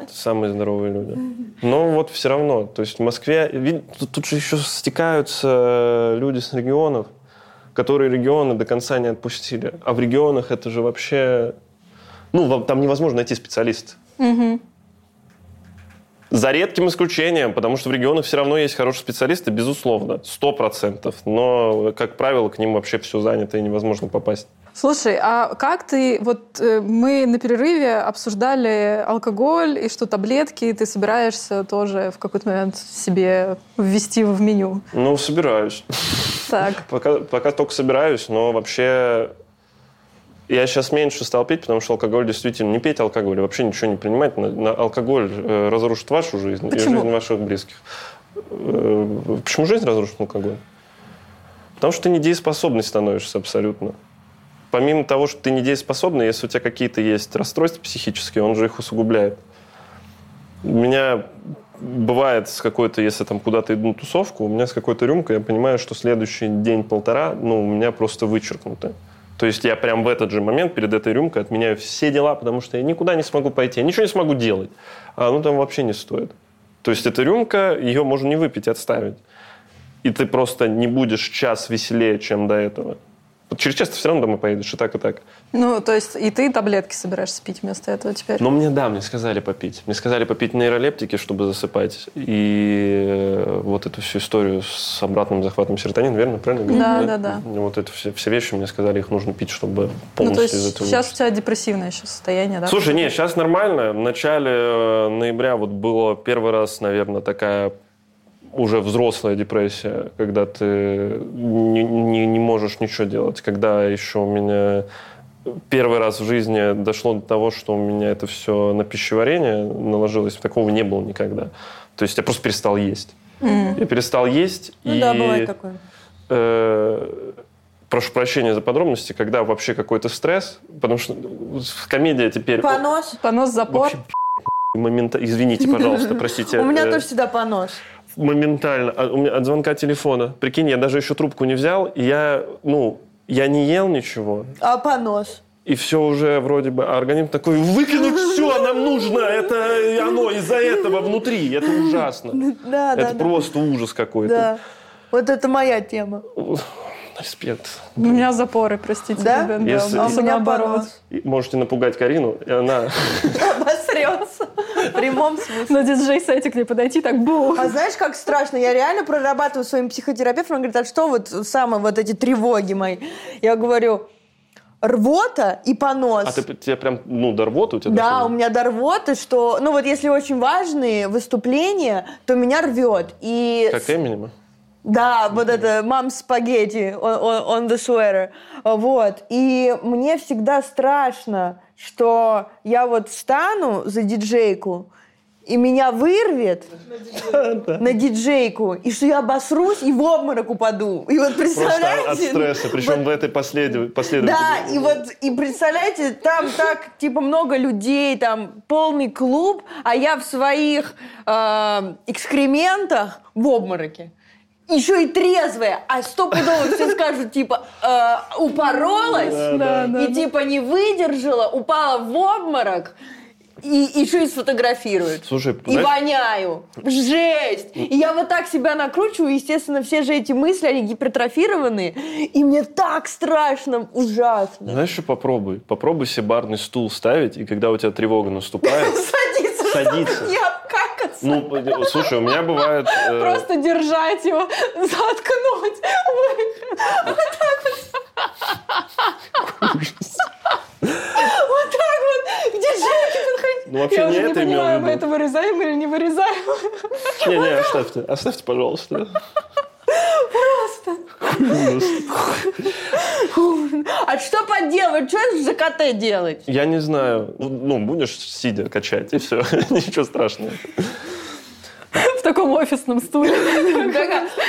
Это самые здоровые люди. Но вот все равно. То есть в Москве... Тут, же еще стекаются люди с регионов, которые регионы до конца не отпустили. А в регионах это же вообще... Ну, там невозможно найти специалиста. За редким исключением, потому что в регионах все равно есть хорошие специалисты, безусловно, сто процентов. Но, как правило, к ним вообще все занято и невозможно попасть. Слушай, а как ты... Вот э, мы на перерыве обсуждали алкоголь и что таблетки ты собираешься тоже в какой-то момент себе ввести в меню. Ну, собираюсь. Так. Пока, пока только собираюсь, но вообще я сейчас меньше стал пить, потому что алкоголь действительно... Не пейте алкоголь, вообще ничего не принимать. На, на алкоголь э, разрушит вашу жизнь Почему? и жизнь ваших близких. Э, почему жизнь разрушит алкоголь? Потому что ты недееспособный становишься абсолютно. Помимо того, что ты недееспособный, если у тебя какие-то есть расстройства психические, он же их усугубляет. У меня бывает с какой-то, если там куда-то иду на тусовку, у меня с какой-то рюмкой, я понимаю, что следующий день-полтора, ну, у меня просто вычеркнуто. То есть я прям в этот же момент перед этой рюмкой отменяю все дела, потому что я никуда не смогу пойти, я ничего не смогу делать. А ну там вообще не стоит. То есть эта рюмка, ее можно не выпить, отставить. И ты просто не будешь час веселее, чем до этого. Вот через час ты все равно домой поедешь, и так, и так. Ну, то есть и ты таблетки собираешься пить вместо этого теперь? Но мне, да, мне сказали попить. Мне сказали попить нейролептики, чтобы засыпать. И э, вот эту всю историю с обратным захватом серотонина, верно? Правильно говорю? Да, да, да. Вот это все, все вещи мне сказали, их нужно пить, чтобы Ну, полностью то из есть этого сейчас у тебя депрессивное еще состояние, да? Слушай, не, сейчас нормально. В начале э, ноября вот было первый раз, наверное, такая уже взрослая депрессия, когда ты не, не- не можешь ничего делать. Когда еще у меня первый раз в жизни дошло до того, что у меня это все на пищеварение наложилось. Такого не было никогда. То есть я просто перестал есть. Я перестал есть. Ну и, да, бывает такое. э, прошу прощения за подробности, когда вообще какой-то стресс, потому что комедия теперь... Понос. Понос, запор. Вообще, момента... Извините, пожалуйста, простите. У меня Э, тоже всегда понос. Моментально. А У меня от звонка телефона. Прикинь, я даже еще трубку не взял, и я, ну, я не ел ничего, А понос. и все уже вроде бы... А организм такой, выкинуть все, нам нужно, это оно из-за этого внутри, это ужасно. Да, да, Это да. просто ужас какой-то. Да. Вот это моя тема. Респект. У меня запоры, простите, Да? ребят. Если- А у меня наоборот. Можете напугать Карину, и она... Обосрется. В прямом смысле. На диджей-сете к ней подойти так бу. А знаешь, как страшно? Я реально прорабатываю своим психотерапевтом. Он говорит, а что вот самые вот эти тревоги мои? Я говорю, рвота и понос. А ты, тебе прям, ну, до рвоты у тебя Да, у меня до рвоты, что, ну вот если очень важные выступления, то меня рвет. И Как Эминема? Да, вот это мам спагетти on, on- on the sweater. Вот. И мне всегда страшно, что я вот встану за диджейку, и меня вырвет на диджейку, и что я обосрусь и в обморок упаду. И вот Просто представляете? от стресса, причем Вот в этой последовательности. да, последовательности. и вот, и представляете, там так, типа, много людей, там полный клуб, а я в своих э, экскрементах в обмороке. Еще и трезвая, а стопудово все скажут, типа, э, упоролась, Да, да, и да. типа не выдержала, упала в обморок, и еще и сфотографируют. Слушай, и знаешь- воняю. Жесть! И я вот так себя накручиваю, естественно, все же эти мысли, они гипертрофированные, и мне так страшно, ужасно. Знаешь, что попробуй? Попробуй себе барный стул ставить, и когда у тебя тревога наступает, Садиться, Садиться. Обкакаться. ну, слушай, у меня бывает... э, Просто держать его, заткнуть. Вот так вот, к диджейке подходить. Ну, вообще Я уже не понимаю, мы это вырезаем или не вырезаем. Не-не, оставьте, оставьте, пожалуйста. А что поделать? Что за КТ делать? Я не знаю. Ну, будешь сидя качать, и все. Ничего страшного. В таком офисном стуле.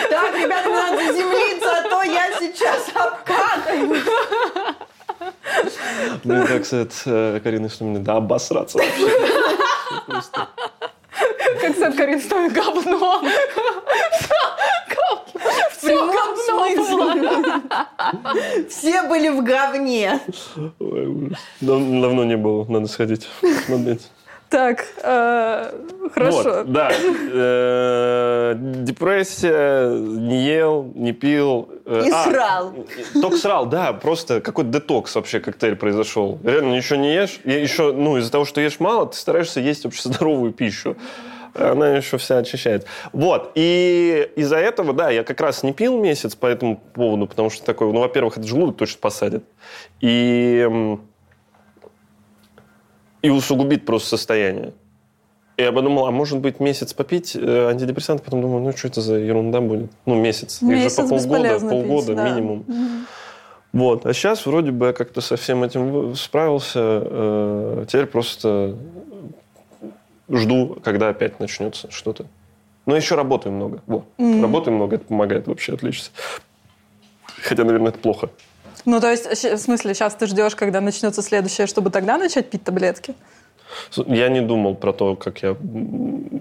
Так, ребята, мне надо заземлиться, а то я сейчас обкакаю. Блин, как сказать, э, Карина Штумина, да обосраться вообще. Просто. Как сказать, Карин, стоит говно. В прямом смысле. Все были в говне. Ой, ужас. Дав- Давно не было, надо сходить, посмотреть. Так, э, хорошо. Вот, да. Э, Депрессия, не ел, не пил. Э, И а, срал. Только срал, да, просто какой-то детокс вообще коктейль произошел. Реально ничего не ешь. И еще, ну, из-за того, что ешь мало, ты стараешься есть вообще здоровую пищу. Она еще вся очищает. Вот. И из-за этого, да, я как раз не пил месяц по этому поводу, потому что такой, ну, во-первых, это желудок точно посадит. И, и усугубит просто состояние. И я подумал, а может быть месяц попить э, антидепрессант, потом думаю, ну что это за ерунда будет? Ну месяц, Их же Месяц по полгода, пить, полгода да. минимум. Вот, а сейчас вроде бы я как-то со всем этим справился. э, теперь просто жду, когда опять начнется что-то. Но еще работаю много. Во, работаю много, это помогает вообще отлично. Хотя, наверное, это плохо. Ну, то есть, в смысле, сейчас ты ждешь, когда начнется следующее, чтобы тогда начать пить таблетки? Я не думал про то, как я...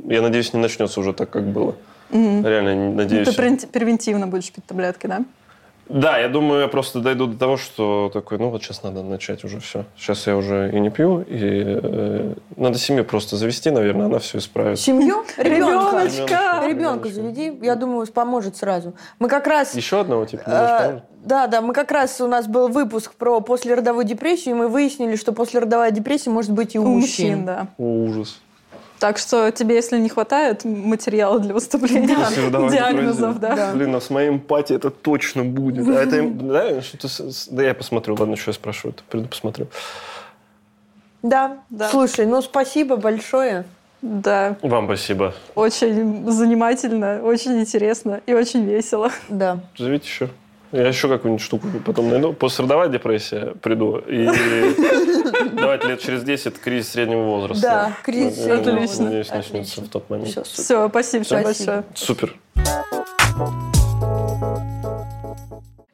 Я надеюсь, не начнется уже так, как было. Реально, не- Ну, надеюсь. ты превен- превентивно будешь пить таблетки, да? Да, я думаю, я просто дойду до того, что такой, ну вот сейчас надо начать уже все. Сейчас я уже и не пью, и э, надо семью просто завести, наверное, она все исправит. Семью? Ребенка. Ребеночка! Ребенка заведи, я думаю, поможет сразу. Мы как раз... Еще одного типа? э, да, да, мы как раз, у нас был выпуск про послеродовую депрессию, и мы выяснили, что послеродовая депрессия может быть и у, У мужчин. мужчин, да. О, ужас. Так что тебе, если не хватает материала для выступления, давай диагнозов, пройдем. да. Блин, а с моей эмпатией это точно будет. А это, да, что-то да, я посмотрю. Ладно, что я спрашиваю. Приду посмотрю. Да. Да. Слушай, ну спасибо большое. Да, Вам спасибо. очень занимательно, очень интересно и очень весело. Да. Зовите еще. Я еще какую-нибудь штуку потом найду. Послеродовая депрессия приду. И давайте лет через 10 кризис среднего возраста. Да, кризис Я среднего возраста. Надеюсь, начнется Отлично. в тот момент. Все, спасибо Спасибо. большое. Супер.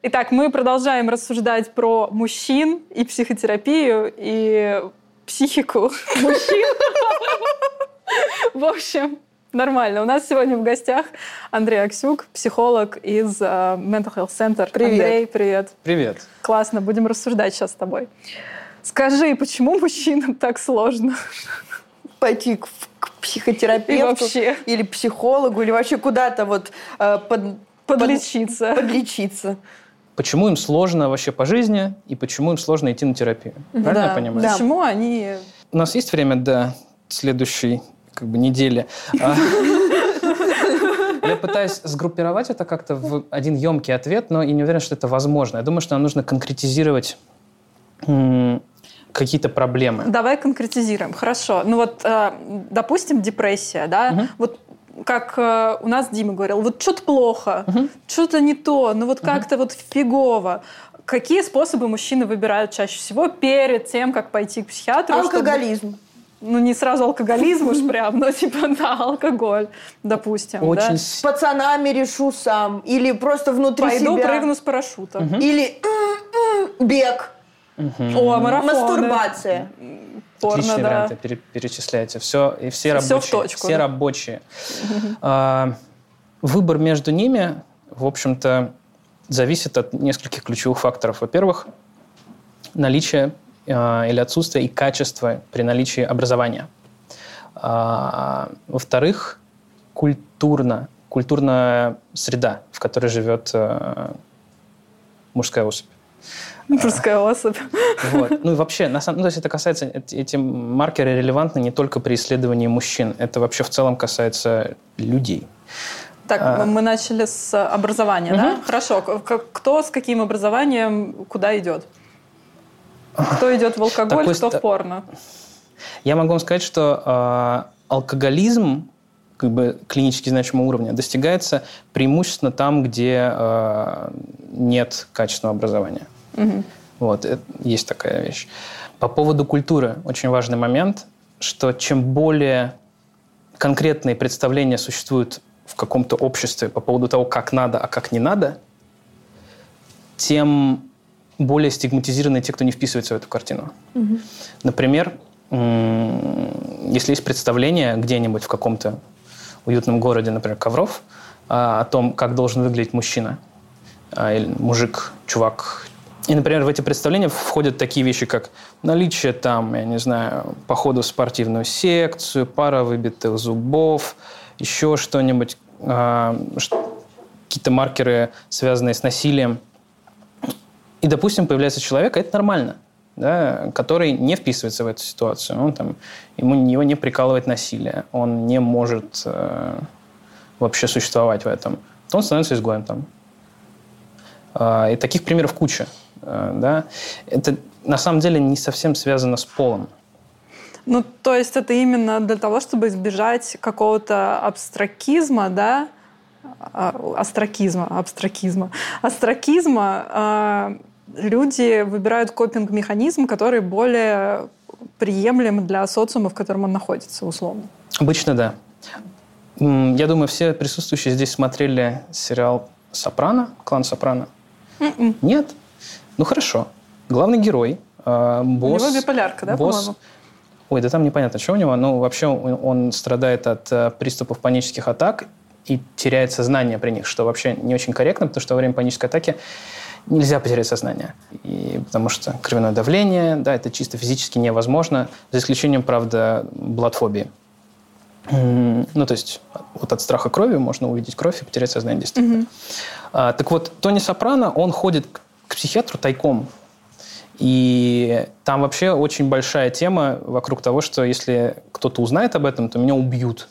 Итак, мы продолжаем рассуждать про мужчин и психотерапию, и психику мужчин. В общем, нормально. У нас сегодня в гостях Андрей Аксюк, психолог из э, Mental Health Center. Привет. Андрей, привет. Привет. Классно, будем рассуждать сейчас с тобой. Скажи, почему мужчинам так сложно? Пойти к, к психотерапевту вообще. или психологу, или вообще куда-то вот э, под- Подлечиться. подлечиться. Почему им сложно вообще по жизни и почему им сложно идти на терапию? Правильно Да. я понимаю? Да. Почему они... У нас есть время до следующей как бы, недели. А, Я пытаюсь сгруппировать это как-то в один емкий ответ, но и не уверен, что это возможно. Я думаю, что нам нужно конкретизировать какие-то проблемы. Давай конкретизируем. Хорошо. Ну вот, э, допустим, депрессия, да? Мгм. Вот как э, у нас Дима говорил, вот что-то плохо, Мгм. что-то не то, ну вот как-то вот фигово. Какие способы мужчины выбирают чаще всего перед тем, как пойти к психиатру? чтобы- Алкоголизм. ну, не сразу алкоголизм уж прям, но типа, да, алкоголь, допустим. Очень да. С пацанами решу сам. Или просто внутри Пойду себя. прыгну с парашюта. Или м-м, бег. О, марафоны. Мастурбация. Порно, Отличные да. варианты пере- перечисляете. Все, и все рабочие. в точку, все да. рабочие. А, выбор между ними, в общем-то, зависит от нескольких ключевых факторов. Во-первых, наличие а, или отсутствие и качество при наличии образования. А, во-вторых, культурно, культурная среда, в которой живет а, мужская особь. Мужская особь. Вот. Ну и вообще, на самом ну, то есть это касается, эти, маркеры релевантны не только при исследовании мужчин, это вообще в целом касается людей. Так, А. мы начали с образования, да? Хорошо. Кто с каким образованием куда идет? Кто идет в алкоголь, Такой кто в порно? Я могу вам сказать, что э, алкоголизм как бы клинически значимого уровня достигается преимущественно там, где э, нет качественного образования. Мгм. Вот, это- есть такая вещь. По поводу культуры очень важный момент, что чем более конкретные представления существуют в каком-то обществе по поводу того, как надо, а как не надо, тем более стигматизированы те, кто не вписывается в эту картину. Например, м, если есть представление где-нибудь в каком-то уютном городе, например, Ковров, а, о том, как должен выглядеть мужчина, а, или мужик, чувак. И, например, в эти представления входят такие вещи, как наличие там, я не знаю, похода в спортивную секцию, пара выбитых зубов, еще что-нибудь, а, какие-то маркеры, связанные с насилием. И, допустим, появляется человек, а это нормально, да, который не вписывается в эту ситуацию. Он там, ему, его не прикалывает насилие, он не может э, вообще существовать в этом. То он становится изгоем там. А, И таких примеров куча. Э, Да? Это на самом деле не совсем связано с полом. Ну, то есть это именно для того, чтобы избежать какого-то абстракизма, да? А, Астракизма, абстракизма. Астракизма а, люди выбирают копинг-механизм, который более приемлем для социума, в котором он находится, условно. Обычно да. Я думаю, все присутствующие здесь смотрели сериал «Сопрано», «Клан Сопрано». М-м. Нет? Ну хорошо. Главный герой, э, У босс... него биполярка, да, босс- по-моему? Ой, да там непонятно, что у него. Но вообще он, страдает от э, приступов панических атак и теряет сознание при них, что вообще не очень корректно, потому что во время панической атаки нельзя потерять сознание. И потому что кровяное давление, да, это чисто физически невозможно, за исключением, правда, блатфобии. Ну, то есть вот от страха крови можно увидеть кровь и потерять сознание действительно. А, так вот, Тони Сопрано, он ходит к, к психиатру тайком. И там вообще очень большая тема вокруг того, что если кто-то узнает об этом, то меня убьют.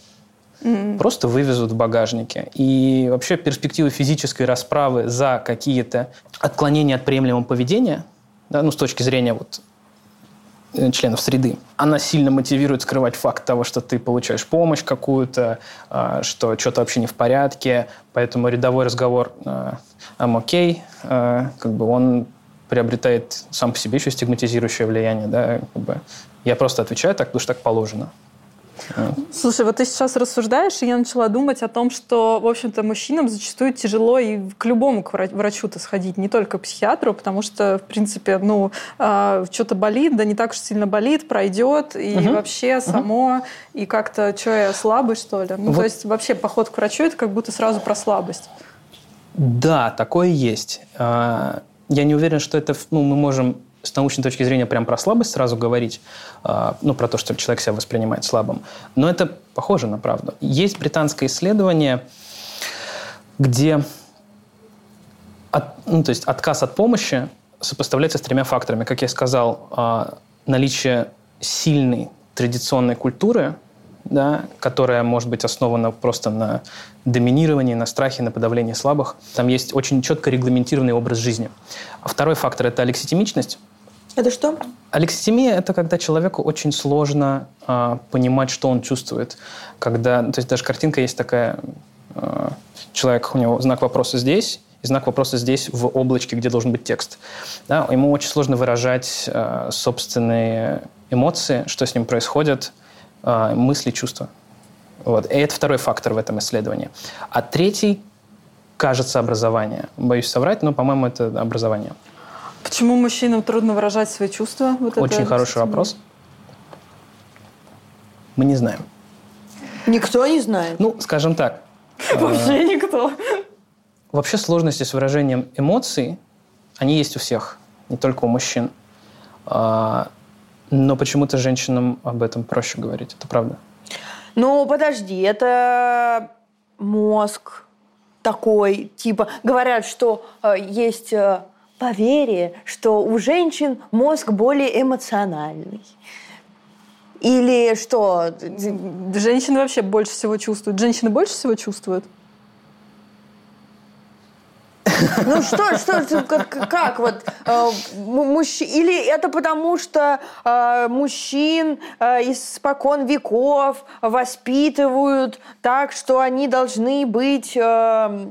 Просто вывезут в багажнике. И вообще перспективы физической расправы за какие-то отклонения от приемлемого поведения, да, ну, с точки зрения вот, членов среды, она сильно мотивирует скрывать факт того, что ты получаешь помощь какую-то, а, что что-то вообще не в порядке. Поэтому рядовой разговор а, «I'm okay», а, как бы он приобретает сам по себе еще стигматизирующее влияние. Да? Как бы я просто отвечаю так, потому что так положено. Слушай, вот ты сейчас рассуждаешь, и я начала думать о том, что, в общем-то, мужчинам зачастую тяжело и к любому к вра- врачу-то сходить, не только к психиатру, потому что, в принципе, ну, а, что-то болит, да не так уж сильно болит, пройдет, и Мгм. вообще само, и как-то, что я слабый, что ли? Ну, Вот. то есть вообще поход к врачу – это как будто сразу про слабость. Да, такое есть. А, Я не уверен, что это, ну, мы можем с научной точки зрения прям про слабость сразу говорить, а, ну, про то, что человек себя воспринимает слабым. Но это похоже на правду. Есть британское исследование, где от- ну, то есть отказ от помощи сопоставляется с тремя факторами. Как я сказал, а, наличие сильной традиционной культуры, да, которая может быть основана просто на доминировании, на страхе, на подавлении слабых. Там есть очень четко регламентированный образ жизни. А второй фактор – это алекситимичность. Это что? Алекситимия – это когда человеку очень сложно э, понимать, что он чувствует. Когда, то есть даже картинка есть такая, э, человек, у него знак вопроса здесь, и знак вопроса здесь в облачке, где должен быть текст. Да, ему очень сложно выражать э, собственные эмоции, что с ним происходит, э, мысли, чувства. Вот. И это второй фактор в этом исследовании. А третий, кажется, образование. Боюсь соврать, но, по-моему, это образование. Почему мужчинам трудно выражать свои чувства? Вот Очень хороший вопрос. Мы не знаем. Никто не знает? Ну, скажем так. Вообще никто. Вообще сложности с выражением эмоций, они есть у всех, не только у мужчин. А, но почему-то женщинам об этом проще говорить. Это правда. Ну, подожди, это мозг такой, типа, говорят, что э, есть э, поверье, что у женщин мозг более эмоциональный. Или что? Женщины вообще больше всего чувствуют. Женщины больше всего чувствуют? Ну что, что, как, как вот э, мужч... или это потому, что э, мужчин э, испокон веков воспитывают так, что они должны быть э,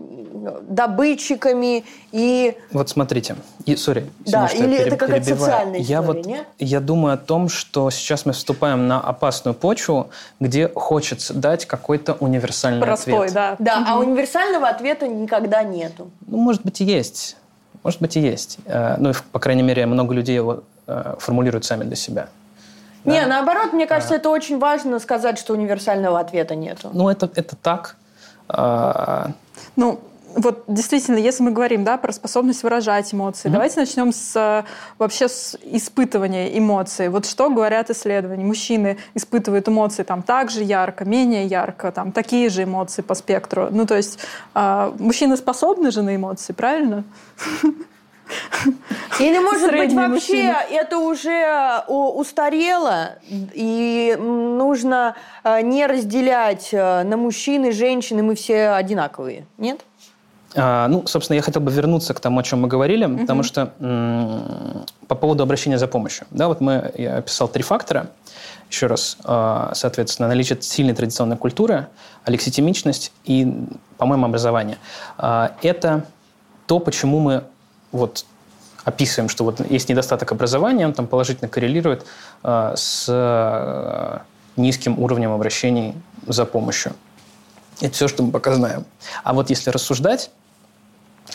добытчиками и... Вот смотрите, и, sorry, да, или это какая-то социальная я история, вот, нет? Я думаю о том, что сейчас мы вступаем на опасную почву, где хочется дать какой-то универсальный Простой, ответ. да. Да, угу. а универсального ответа никогда нету. Ну, может быть, и есть. Может быть, и есть. Э, ну, по крайней мере, много людей его э, формулируют сами для себя. Да? Не, наоборот, мне кажется, а. это очень важно сказать, что универсального ответа нету. Ну, это, это так. А... Ну, вот действительно, если мы говорим да, про способность выражать эмоции, mm-hmm. давайте начнем с вообще с испытывания эмоций. Вот что говорят исследования? Мужчины испытывают эмоции там так же ярко, менее ярко, там такие же эмоции по спектру. Ну то есть э, мужчины способны же на эмоции, правильно? Или, может быть, вообще мужчина. это уже устарело, и нужно э, не разделять э, на мужчин и женщин, и мы все одинаковые, нет? А, ну, собственно, я хотел бы вернуться к тому, о чем мы говорили, угу. потому что по поводу обращения за помощью. Да, вот мы, я описал три фактора. Еще раз, э, соответственно, наличие сильной традиционной культуры, алекситимичность и, по-моему, образование. Э, это то, почему мы вот описываем, что вот есть недостаток образования, он там положительно коррелирует с э, низким уровнем обращений за помощью. Это все, что мы пока знаем. А вот если рассуждать,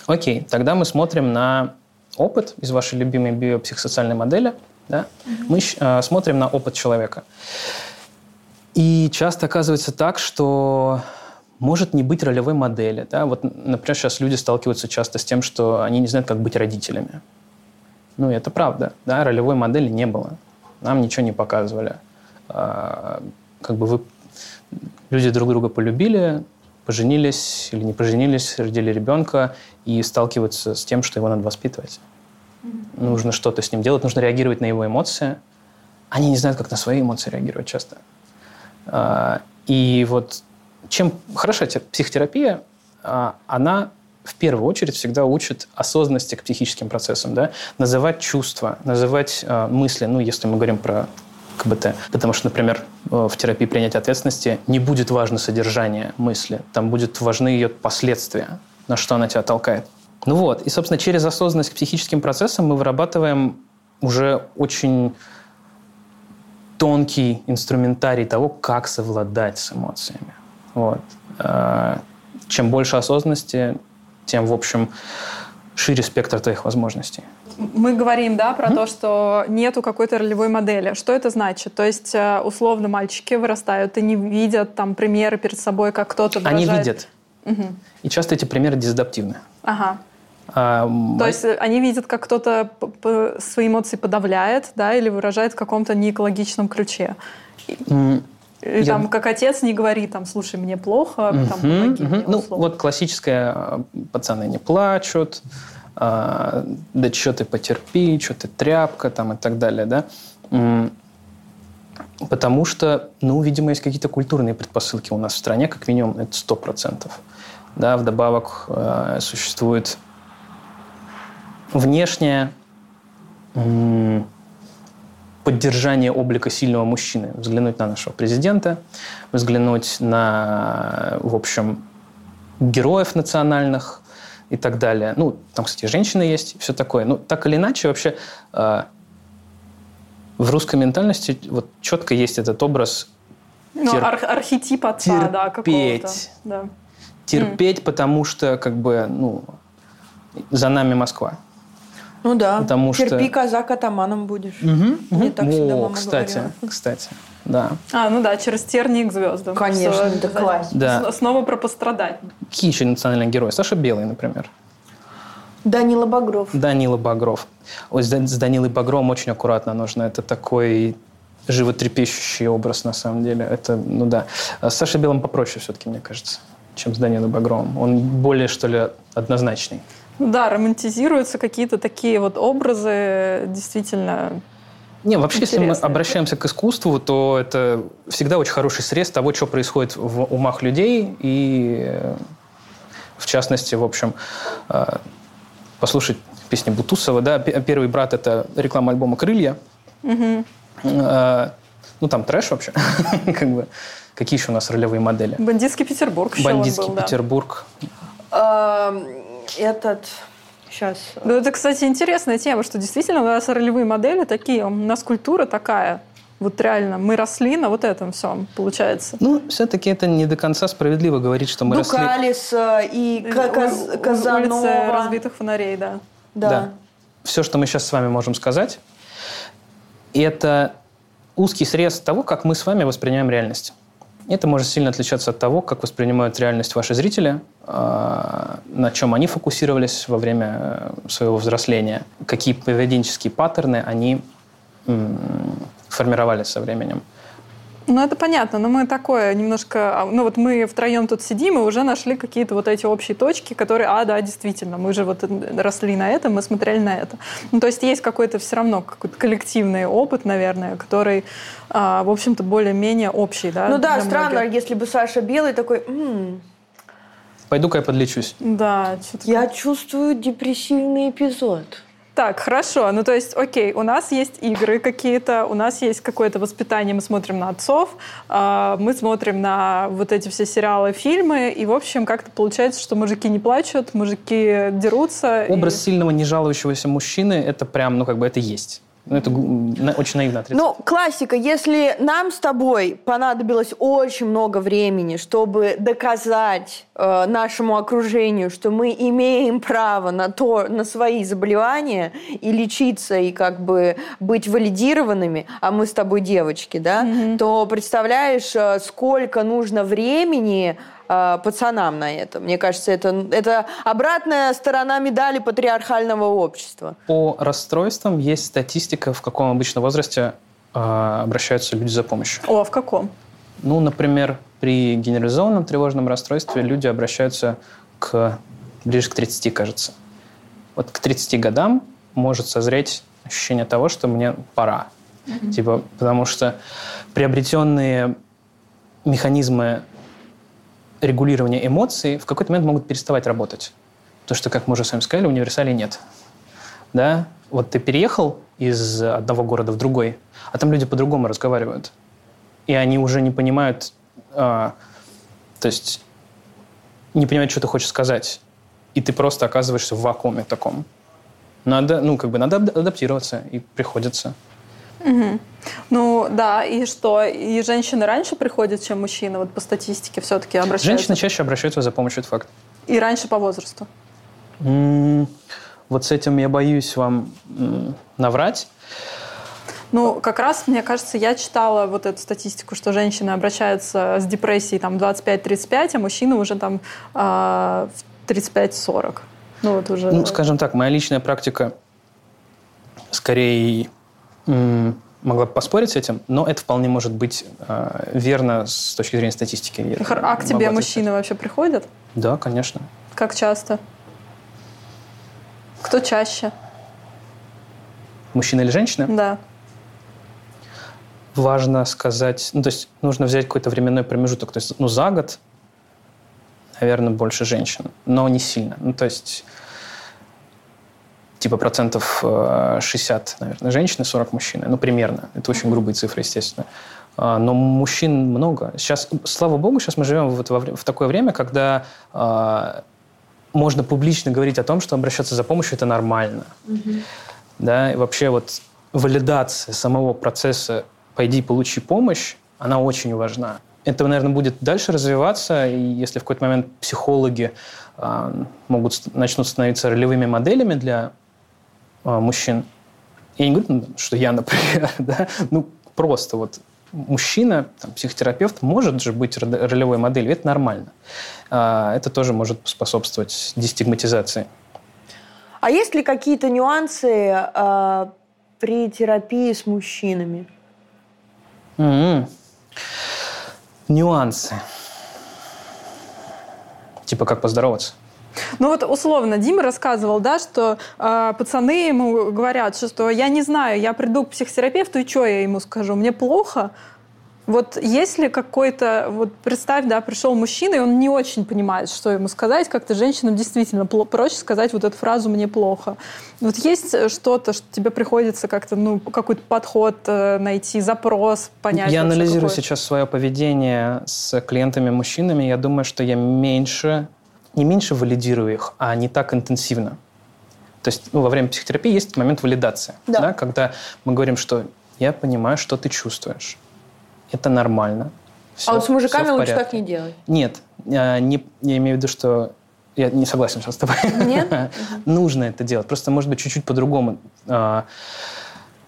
окей, тогда мы смотрим на опыт из вашей любимой биопсихосоциальной модели. Да? Mm-hmm. Мы э, смотрим на опыт человека. И часто оказывается так, что может не быть ролевой модели. Да? Вот, например, сейчас люди сталкиваются часто с тем, что они не знают, как быть родителями. Ну, это правда. Да? Ролевой модели не было. Нам ничего не показывали. А, как бы вы люди друг друга полюбили, поженились или не поженились, родили ребенка и сталкиваются с тем, что его надо воспитывать. Mm-hmm. Нужно что-то с ним делать, нужно реагировать на его эмоции. Они не знают, как на свои эмоции реагировать часто. А, и вот чем хороша психотерапия, а, она в первую очередь всегда учит осознанности к психическим процессам, да? называть чувства, называть э, мысли, ну, если мы говорим про КБТ. Потому что, например, э, в терапии принятия ответственности не будет важно содержание мысли, там будет важны ее последствия, на что она тебя толкает. Ну вот, и, собственно, через осознанность к психическим процессам мы вырабатываем уже очень тонкий инструментарий того, как совладать с эмоциями. Вот. Э, чем больше осознанности, тем, в общем, шире спектр твоих возможностей мы говорим, да, про mm-hmm. то, что нету какой-то ролевой модели. Что это значит? То есть, э, условно, мальчики вырастают и не видят там примеры перед собой, как кто-то выражает... Они видят. Угу. И часто эти примеры дезадаптивны. Ага. А, То есть э, они видят, как кто-то свои эмоции подавляет, да, или выражает в каком-то неэкологичном ключе. Mm. И Я... там, как отец не говорит, там, слушай, мне плохо, uh-huh, там, помоги uh-huh. мне, Ну, вот классическое, э, пацаны не плачут, а, да что ты потерпи, что ты тряпка там и так далее, да. Потому что, ну, видимо, есть какие-то культурные предпосылки у нас в стране, как минимум, это сто процентов. Да, вдобавок э, существует внешняя поддержание облика сильного мужчины. Взглянуть на нашего президента, взглянуть на, в общем, героев национальных и так далее. Ну, там, кстати, женщины есть, все такое. Ну, так или иначе, вообще э, в русской ментальности вот четко есть этот образ Ну, ар- архетип отца, да, какого-то. терпеть. Да. терпеть, потому что как бы, ну, за нами Москва. Ну да. Потому что- Терпи, казак, атаманом будешь. Мне так всегда мама кстати, говорила. кстати, да. А, ну да, через тернии к звездам. Конечно, это обязательно. классика. Да. Снова про пострадать. Какие еще национальные герои? Саша Белый, например. Данила Багров. Данила Багров. Ой, с Данилой Багровым очень аккуратно нужно. Это такой животрепещущий образ, на самом деле. Это, ну да. А с Сашей Белым попроще все-таки, мне кажется, чем с Данилой Багровым. Он более, что ли, однозначный. Ну да, романтизируются какие-то такие вот образы, действительно. Не, вообще, если мы Интересно. обращаемся к искусству, то это всегда очень хороший срез того, что происходит в умах людей. И, в частности, в общем, э, послушать песни Бутусова. Да? Первый брат – это реклама альбома «Крылья». Э, Ну, там трэш вообще. как бы. Какие еще у нас ролевые модели? Бандитский Петербург Бандитский был, да. Петербург. Эм, Этот... Сейчас. Ну, это, кстати, интересная тема, что действительно у нас ролевые модели такие, у нас культура такая. Вот реально, мы росли на вот этом всем, получается. Ну, все-таки это не до конца справедливо говорить, что мы росли... Дукалис э, и Ка- Каз- Казанова. Улицы разбитых фонарей, да. Да. Все, что мы сейчас с вами можем сказать, это узкий срез того, как мы с вами воспринимаем реальность. Это может сильно отличаться от того, как воспринимают реальность ваши зрители, а, на чем они фокусировались во время э, своего взросления, какие поведенческие паттерны они формировали со временем. Ну, это понятно, но мы такое немножко... а, Ну, вот мы втроем тут сидим и уже нашли какие-то вот эти общие точки, которые, а, да, действительно, мы же вот росли на этом, мы смотрели на это. Ну, то есть есть какой-то все равно какой-то коллективный опыт, наверное, который, а, в общем-то, более-менее общий, да? Ну да, странно, многих. если бы Саша Белый такой, «М, Пойду-ка я подлечусь. Да, что-то... я чувствую депрессивный эпизод. Так, хорошо. Ну, то есть, окей, у нас есть игры какие-то, у нас есть какое-то воспитание, мы смотрим на отцов, а, мы смотрим на вот эти все сериалы, фильмы, и, в общем, как-то получается, что мужики не плачут, мужики дерутся. и- Образ сильного, не жалующегося мужчины, это прям, ну, как бы это есть. Ну, это очень наивно отрицать. Ну, классика. Если нам с тобой понадобилось очень много времени, чтобы доказать э, нашему окружению, что мы имеем право на то, на свои заболевания и лечиться и как бы быть валидированными, а мы с тобой девочки, да, то представляешь, э, сколько нужно времени э, пацанам на это. Мне кажется, это, это обратная сторона медали патриархального общества. По расстройствам есть статистика, в каком обычно возрасте э, обращаются люди за помощью. О, а в каком? Ну, например, при генерализованном тревожном расстройстве люди обращаются к ближе к 30, кажется. Вот к 30 годам может созреть ощущение того, что мне пора. Типа, потому что приобретенные механизмы регулирования эмоций в какой-то момент могут переставать работать. То, что, как мы уже с вами сказали, универсалей нет. Да? Вот ты переехал из одного города в другой, а там люди по-другому разговаривают. И они уже не понимают, а, то есть не понимают, что ты хочешь сказать. И ты просто оказываешься в вакууме таком. Надо, ну, как бы надо ад- адаптироваться, и приходится. Ну, да, и что? И женщины раньше приходят, чем мужчины, вот по статистике все-таки обращаются? Женщины чаще обращаются за помощью, это факт. И раньше по возрасту? М, Вот с этим я боюсь вам м, наврать. Ну, как раз, мне кажется, я читала вот эту статистику, что женщины обращаются с депрессией там 25-35, а мужчины уже там а, в 35-40. Ну, вот уже... Ну, скажем так, моя личная практика скорее могла бы поспорить с этим, но это вполне может быть э, верно с точки зрения статистики. Я А к тебе мужчины вообще приходят? Да, конечно. Как часто? Кто чаще? Мужчина или женщина? Да. Важно сказать, ну, то есть нужно взять какой-то временной промежуток. То есть, ну, за год, наверное, больше женщин, но не сильно. Ну, то есть типа процентов э, 60, наверное, женщины, 40 мужчины. Ну, примерно. Это очень грубые цифры, естественно. А, Но мужчин много. Сейчас, слава богу, сейчас мы живем вот во в такое время, когда а, можно публично говорить о том, что обращаться за помощью – это нормально. Да, и вообще вот валидация самого процесса «пойди получи помощь», она очень важна. Это, наверное, будет дальше развиваться, и если в какой-то момент психологи а, могут начнут становиться ролевыми моделями для мужчин, я не говорю, ну, что я, например, да, ну просто вот мужчина, там, психотерапевт может же быть ро- ролевой моделью, это нормально. А, Это тоже может способствовать дестигматизации. А есть ли какие-то нюансы э, при терапии с мужчинами? М-м. Нюансы. Типа как поздороваться. Ну вот условно Дима рассказывал, да, что э, пацаны ему говорят, что, я не знаю, я приду к психотерапевту и что я ему скажу, мне плохо. Вот если какой-то, вот представь, да, пришел мужчина, и он не очень понимает, что ему сказать, как-то женщинам действительно проще сказать вот эту фразу «мне плохо». Вот есть что-то, что тебе приходится как-то, ну, какой-то подход э, найти, запрос понять? я анализирую сейчас свое поведение с клиентами-мужчинами. Я думаю, что я меньше, не меньше валидирую их, а не так интенсивно. То есть ну, во время психотерапии есть момент валидации, Да. когда мы говорим, что я понимаю, что ты чувствуешь. Это нормально. Всё- а вот с мужиками лучше так не делать. Нет, я, не, я имею в виду, что я не согласен сейчас с тобой. Нет? Нужно это делать. Просто, может быть, чуть-чуть по-другому. А,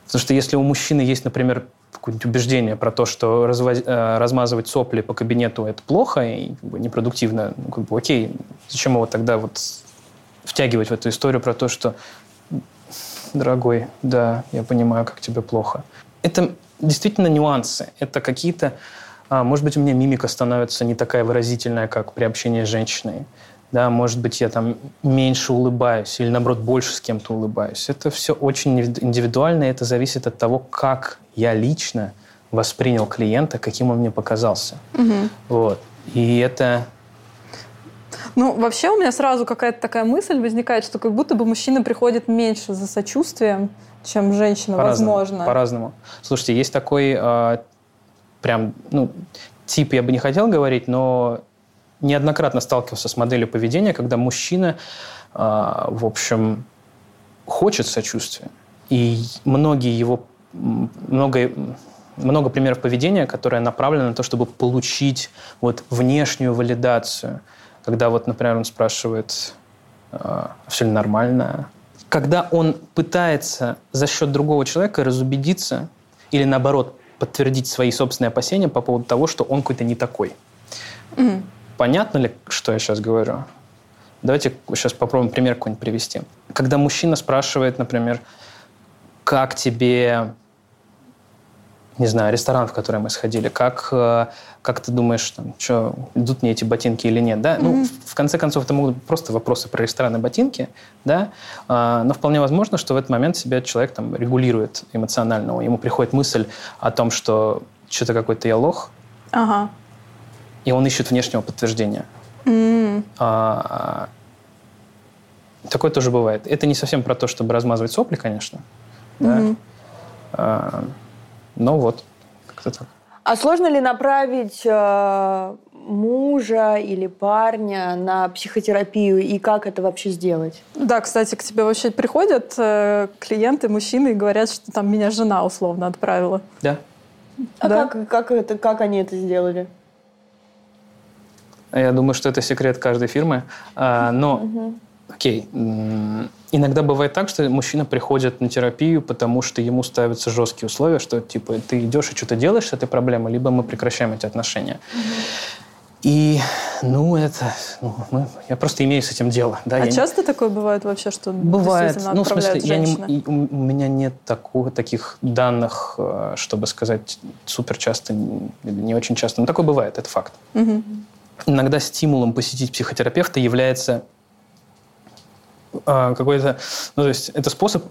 Потому что если у мужчины есть, например, какое-нибудь убеждение про то, что развоз- э, размазывать сопли по кабинету это плохо и как бы, непродуктивно, ну, как бы, окей, зачем его тогда вот втягивать в эту историю про то, что дорогой, да, я понимаю, как тебе плохо. Это действительно нюансы. Это какие-то... а, может быть, у меня мимика становится не такая выразительная, как при общении с женщиной. Да, может быть, я там меньше улыбаюсь или, наоборот, больше с кем-то улыбаюсь. Это все очень индивиду- индивидуально, и это зависит от того, как я лично воспринял клиента, каким он мне показался. Вот. И это... Ну, вообще у меня сразу какая-то такая мысль возникает, что как будто бы мужчина приходит меньше за сочувствием, чем женщина, По-разному, возможно. По-разному. Слушайте, есть такой э, прям, ну, тип я бы не хотел говорить, но неоднократно сталкивался с моделью поведения, когда мужчина, э, в общем, хочет сочувствия. И многие его, много, много примеров поведения, которое направлено на то, чтобы получить вот внешнюю валидацию. Когда вот, например, он спрашивает, э, все ли нормально, когда он пытается за счет другого человека разубедиться или, наоборот, подтвердить свои собственные опасения по поводу того, что он какой-то не такой. Понятно ли, что я сейчас говорю? Давайте сейчас попробуем пример какой-нибудь привести. Когда мужчина спрашивает, например, как тебе, не знаю, ресторан, в который мы сходили, как, э, как ты думаешь, там, что, идут мне эти ботинки или нет, да? Ну, в- конце концов, это могут быть просто вопросы про рестораны, ботинки, да? А, но вполне возможно, что в этот момент себя человек там регулирует эмоционально. Ему приходит мысль о том, что что-то какой-то я лох, Ага. И он ищет внешнего подтверждения. М. А, такое тоже бывает. Это не совсем про то, чтобы размазывать сопли, конечно. Да? Мгм. А, но вот, как-то так. А сложно ли направить э, мужа или парня на психотерапию и как это вообще сделать? Да, кстати, к тебе вообще приходят э, клиенты, мужчины, и говорят, что там меня жена условно отправила. Да. А Да. как, как, это, как они это сделали? Я думаю, что это секрет каждой фирмы. А, но, окей, иногда бывает так, что мужчина приходит на терапию, потому что ему ставятся жесткие условия, что типа ты идешь и что-то делаешь с этой проблемой, либо мы прекращаем эти отношения. И, ну, это... ну, мы- я просто имею с этим дело. Да, а я не- часто такое бывает вообще, что Бывает. Ну, в смысле, я не, у меня нет такого, таких данных, э, чтобы сказать супер часто или не очень часто. Но такое бывает, это факт. Мгм. Иногда стимулом посетить психотерапевта является э, какой-то... Ну, то есть это способ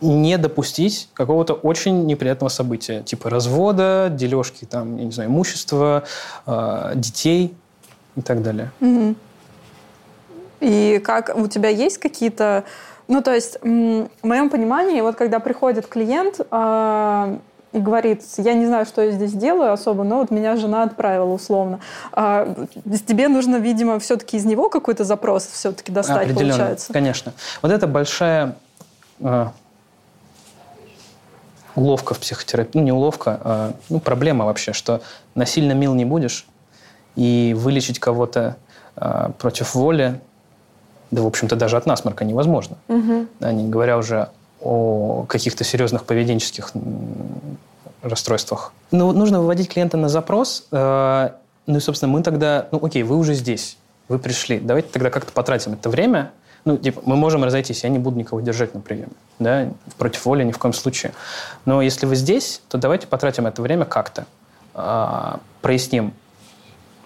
не допустить какого-то очень неприятного события, типа развода, дележки, там, я не знаю, имущества, э, детей и так далее. Мгм. И как у тебя есть какие-то Ну, то есть, в моем понимании, вот когда приходит клиент а, и говорит, я не знаю, что я здесь делаю особо, но вот меня жена отправила условно. А, тебе нужно, видимо, все-таки из него какой-то запрос все-таки достать, Определенно, получается. конечно. Вот это большая э, уловка в психотерапии. Ну, не уловка, а ну, проблема вообще, что насильно мил не будешь, и вылечить кого-то э, против воли, да, в общем-то, даже от насморка невозможно. Да, не говоря уже о каких-то серьезных поведенческих расстройствах. Ну, нужно выводить клиента на запрос. э, ну и, собственно, мы тогда... Ну, окей, вы уже здесь, вы пришли. Давайте тогда как-то потратим это время. Ну, типа, мы можем разойтись, я не буду никого держать на приеме. Да? Против воли ни в коем случае. Но если вы здесь, то давайте потратим это время как-то. А, проясним,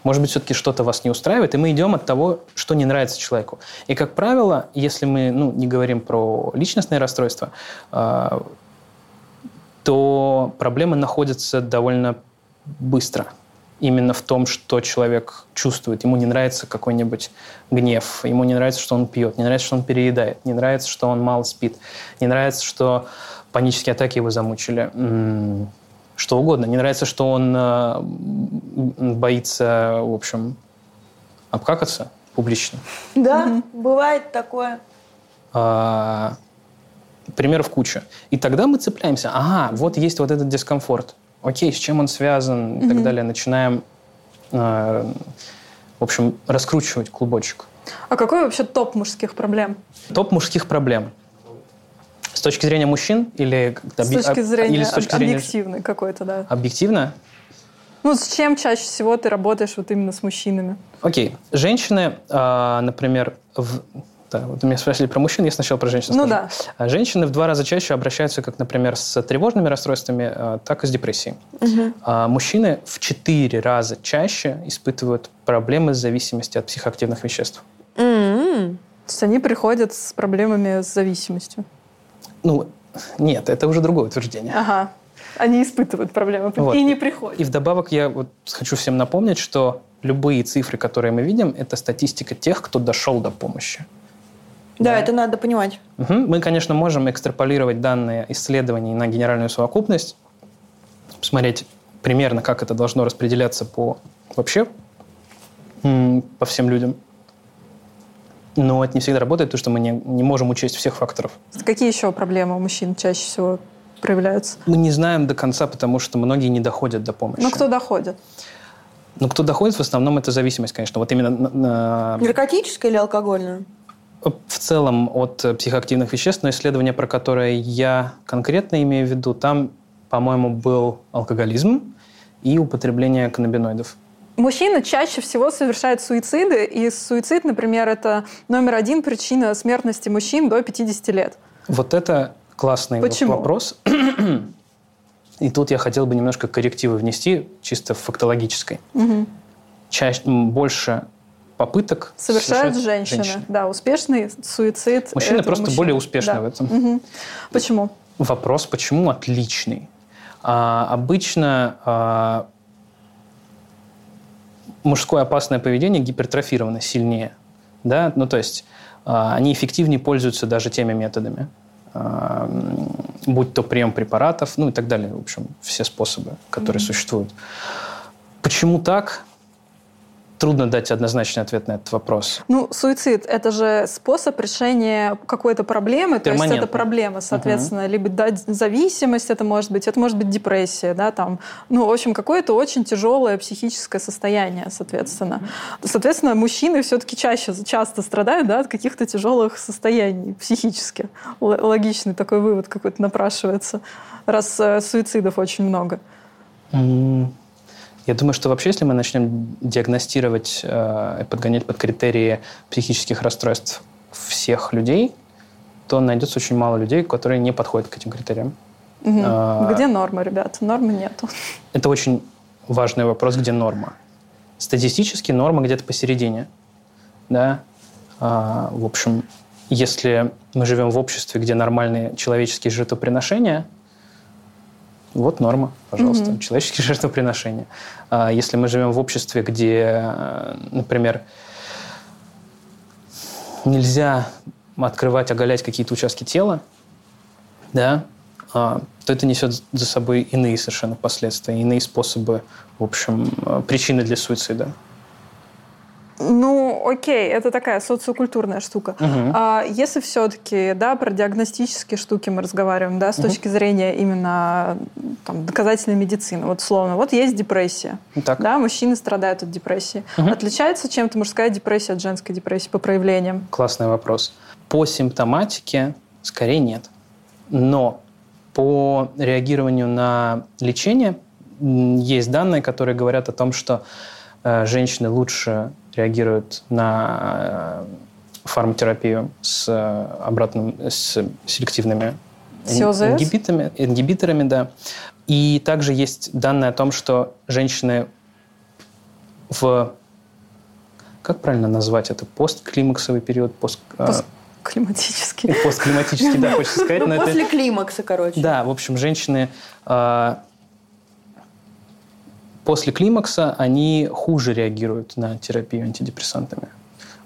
может быть, все-таки что-то вас не устраивает, и мы идем от того, что не нравится человеку. И, как правило, если мы ну, не говорим про личностные расстройства, а, то проблемы находятся довольно быстро. Именно в том, что человек чувствует. Ему не нравится какой-нибудь гнев, ему не нравится, что он пьет, не нравится, что он переедает, не нравится, что он мало спит, не нравится, что панические атаки его замучили. М, Что угодно. Не нравится, что он э, боится, в общем, обкакаться публично. Да, бывает такое. А, примеров куча. И тогда мы цепляемся. Ага, вот есть вот этот дискомфорт. Окей, с чем он связан и так далее. Начинаем, а, в общем, раскручивать клубочек. А какой вообще топ мужских проблем? Топ мужских проблем. С точки зрения мужчин или С точки об- зрения или с точки зрения объективной какой-то, да. объективно? Ну, с чем чаще всего ты работаешь вот именно с мужчинами? Окей, женщины, а, например, в- да, вот меня спросили про мужчин, я сначала про женщин Ну скажу. да. А Женщины в два раза чаще обращаются, как, например, с тревожными расстройствами, а, так и с депрессией. А Мужчины в четыре раза чаще испытывают проблемы с зависимостью от психоактивных веществ. М-м. То есть они приходят с проблемами с зависимостью. Ну, нет, это уже другое утверждение. Ага. Они испытывают проблемы Вот. и не приходят. И вдобавок я вот хочу всем напомнить, что любые цифры, которые мы видим, это статистика тех, кто дошел до помощи. Да, это надо понимать. Мгм. Мы, конечно, можем экстраполировать данные исследований на генеральную совокупность, посмотреть примерно, как это должно распределяться по вообще по всем людям. Но это не всегда работает, потому что мы не, не можем учесть всех факторов. Какие еще проблемы у мужчин чаще всего проявляются? Мы не знаем до конца, потому что многие не доходят до помощи. Ну, кто доходит? Ну, кто доходит, в основном это зависимость, конечно. Вот именно на- на- Наркотическое или алкогольное? в целом от э, психоактивных веществ, но исследование, про которое я конкретно имею в виду, там, по-моему, был алкоголизм и употребление каннабиноидов. Мужчины чаще всего совершают суициды, и суицид, например, это номер один причина смертности мужчин до 50 лет. Вот это классный Почему? вопрос. И тут я хотел бы немножко коррективы внести, чисто фактологической. Чаще, м, больше попыток Совершают женщины. Да, успешный суицид. Мужчины просто мужчины. более успешны Да. в этом. Мгм. Почему? Вопрос, почему отличный? А, обычно а, мужское опасное поведение гипертрофировано сильнее. Да? Ну, то есть а, они эффективнее пользуются даже теми методами. А, будь то прием препаратов, ну и так далее. В общем, все способы, которые существуют. Почему так? Трудно дать однозначный ответ на этот вопрос. Ну, суицид – это же способ решения какой-то проблемы, то есть это проблема, соответственно, либо дать зависимость, это может быть, это может быть депрессия, да, там, ну, в общем, какое-то очень тяжелое психическое состояние, соответственно. Соответственно, мужчины все-таки чаще, часто страдают, да, от каких-то тяжелых состояний психически. Л- логичный такой вывод какой-то напрашивается, раз э, суицидов очень много. Я думаю, что вообще, если мы начнем диагностировать э, и подгонять под критерии психических расстройств всех людей, то найдется очень мало людей, которые не подходят к этим критериям. Мгм. А. Где норма, ребята? Нормы нету. Это очень важный вопрос, где норма. Статистически норма где-то посередине. Да? А, в общем, если мы живем в обществе, где нормальные человеческие жертвоприношения, вот норма, пожалуйста, человеческие жертвоприношения. А если мы живем в обществе, где, э, например, нельзя открывать, оголять какие-то участки тела, да, а, то это несет за собой иные совершенно последствия, иные способы, в общем, а, причины для суицида. Ну, окей, это такая социокультурная штука. Мгм. А если все-таки, да, про диагностические штуки мы разговариваем, да, с Мгм. точки зрения именно там, доказательной медицины, вот условно, вот есть депрессия, Так. да, мужчины страдают от депрессии. Мгм. Отличается чем-то мужская депрессия от женской депрессии по проявлениям? Классный вопрос. По симптоматике скорее нет. Но по реагированию на лечение есть данные, которые говорят о том, что э, женщины лучше реагируют на э, фармотерапию с э, обратным, с селективными ингибитами, ингибиторами, да. И также есть данные о том, что женщины в как правильно назвать это? Постклимаксовый период, пост, э, Климатический. постклиматический, да, хочется сказать. Ну, но это- после климакса, короче. да, в общем, женщины э, после климакса, они хуже реагируют на терапию антидепрессантами.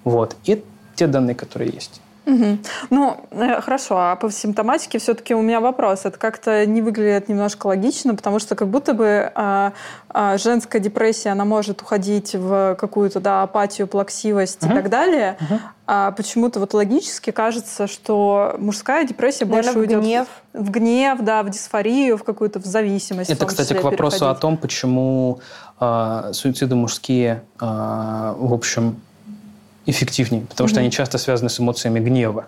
Вот. И те данные, которые есть. Мгм. Ну, э, хорошо, а по симптоматике все-таки у меня вопрос. Это как-то не выглядит немножко логично, потому что как будто бы а, а, женская депрессия, она может уходить в какую-то да, апатию, плаксивость и Мгм. так далее. Мгм. А почему-то вот логически кажется, что мужская депрессия Наверное, больше в уйдет гнев. в гнев, да, в дисфорию, в какую-то в зависимость. в Это, том кстати, к вопросу о переходить. том, почему э, суициды мужские, э, в общем, эффективнее. Потому что Мгм. они часто связаны с эмоциями гнева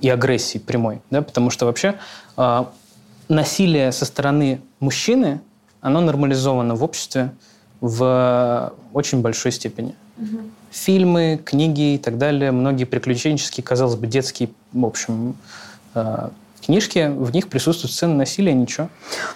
и агрессии прямой. Да? Потому что вообще э, насилие со стороны мужчины, оно нормализовано в обществе в очень большой степени. Фильмы, книги и так далее, многие приключенческие, казалось бы, детские, в общем, э, книжки, в них присутствуют сцены насилия, ничего.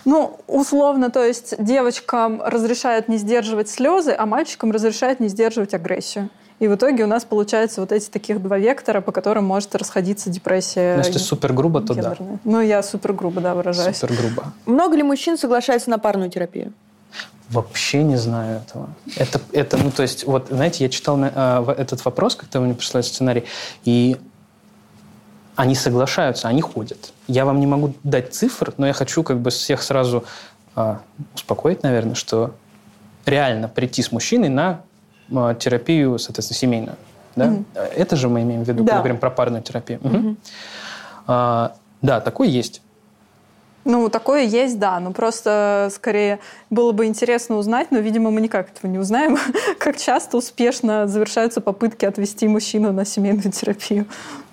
Ну, условно, то есть девочкам разрешают не сдерживать слезы, а мальчикам разрешают не сдерживать агрессию. И в итоге у нас получается вот эти таких два вектора, по которым может расходиться депрессия. Но если супер грубо, то да. Ну, я супер грубо, да, выражаюсь. Супер грубо. Много ли мужчин соглашается на парную терапию? Вообще не знаю этого. Это, это ну, то есть, вот, знаете, я читал в- этот вопрос, когда вы мне прислали сценарий, и они соглашаются, они ходят. Я вам не могу дать цифр, но я хочу как бы всех сразу а, успокоить, наверное, что реально прийти с мужчиной на терапию, соответственно, семейную. Да? Мгм. Это же мы имеем в виду, Да. когда говорим про парную терапию. Мгм. А, да, такой есть. Ну, такое есть, да. Но просто скорее было бы интересно узнать, но, видимо, мы никак этого не узнаем, как часто успешно завершаются попытки отвести мужчину на семейную терапию.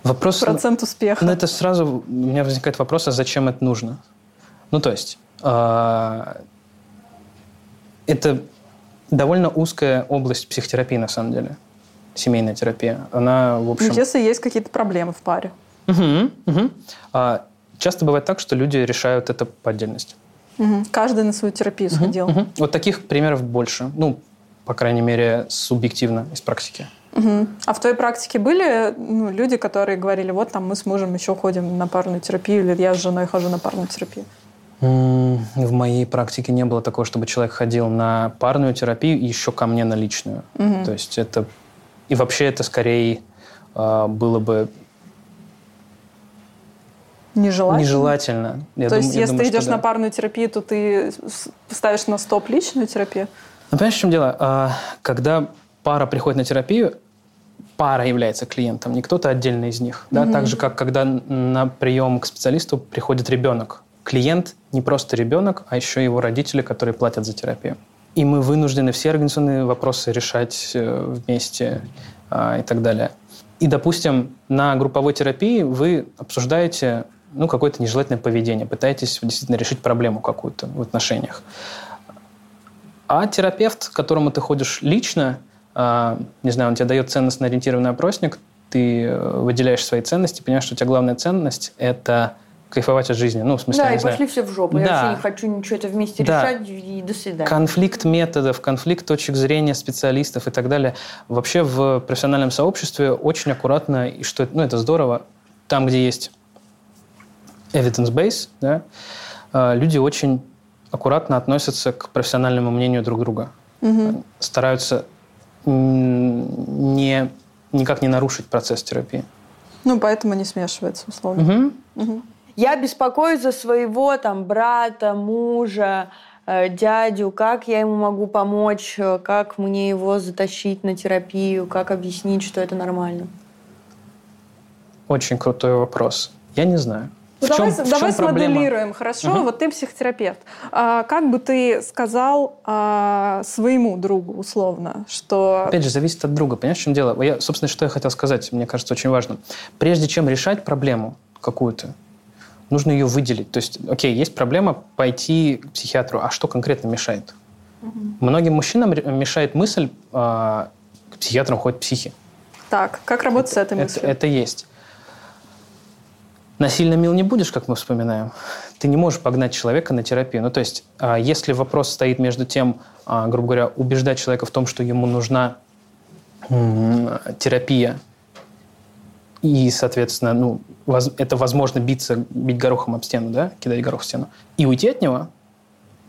Вопрос... Процент успеха. Ну, это сразу у меня возникает вопрос, а зачем это нужно? Ну, то есть, а, это довольно узкая область психотерапии, на самом деле. Семейная терапия. Она, в общем... Ну, если есть какие-то проблемы в паре. Мгм, мгм. А, часто бывает так, что люди решают это по отдельности. Мгм. Каждый на свою терапию сходил. Мгм. Вот таких примеров больше. Ну, по крайней мере, субъективно из практики. Мгм. А в твоей практике были ну, люди, которые говорили, вот там мы с мужем еще ходим на парную терапию, или я с женой хожу на парную терапию? В моей практике не было такого, чтобы человек ходил на парную терапию и еще ко мне на личную. Мгм. То есть это... И вообще это скорее а, было бы Нежелательно? нежелательно. Я То дум- есть, я если думаю, ты идешь да. на парную терапию, то ты ставишь на стоп личную терапию? Ну, понимаешь, в чем дело? А, Когда пара приходит на терапию, пара является клиентом, не кто-то отдельно из них. Да? Так же, как когда на прием к специалисту приходит ребенок. Клиент не просто ребенок, а еще его родители, которые платят за терапию. И мы вынуждены все организационные вопросы решать э, вместе а, и так далее. И, допустим, на групповой терапии вы обсуждаете ну, какое-то нежелательное поведение, пытаетесь действительно решить проблему какую-то в отношениях. А терапевт, к которому ты ходишь лично, а, не знаю, он тебе дает ценностно-ориентированный опросник, ты э, выделяешь свои ценности, понимаешь, что у тебя главная ценность – это кайфовать от жизни. Ну, в смысле, Да, я и знаю, пошли все в жопу. Я Да. вообще не хочу ничего это вместе Да. решать, и до свидания. конфликт методов, конфликт точек зрения специалистов и так далее. Вообще в профессиональном сообществе очень аккуратно, и что это- ну, это здорово, там, где есть evidence base, да, э, люди очень аккуратно относятся к профессиональному мнению друг друга. Стараются м, не, никак не нарушить процесс терапии. Ну, поэтому не смешивается, условно. Мгм. Мгм. Я беспокоюсь за своего там брата, мужа, э, дядю, как я ему могу помочь, э, как мне его затащить на терапию, как объяснить, что это нормально. Очень крутой вопрос. Я не знаю. Ну, В чем- давай в чем давай проблема? смоделируем, хорошо? Мгм. Вот ты психотерапевт. А, как бы ты сказал а, своему другу, условно, что... Опять же, зависит от друга. Понимаешь, в чем дело? Я, собственно, что я хотел сказать, мне кажется, очень важно. Прежде чем решать проблему какую-то, нужно ее выделить. То есть, окей, есть проблема пойти к психиатру, а что конкретно мешает? Многим мужчинам мешает мысль, а, к психиатрам ходят психи. Так, как работать с этой Это, мыслью? это есть. Насильно мил не будешь, как мы вспоминаем. Ты не можешь погнать человека на терапию. Ну, то есть, а, если вопрос стоит между тем, а, грубо говоря, убеждать человека в том, что ему нужна терапия, и, соответственно, ну, это возможно биться, бить горохом об стену, да, кидать горох в стену, и уйти от него,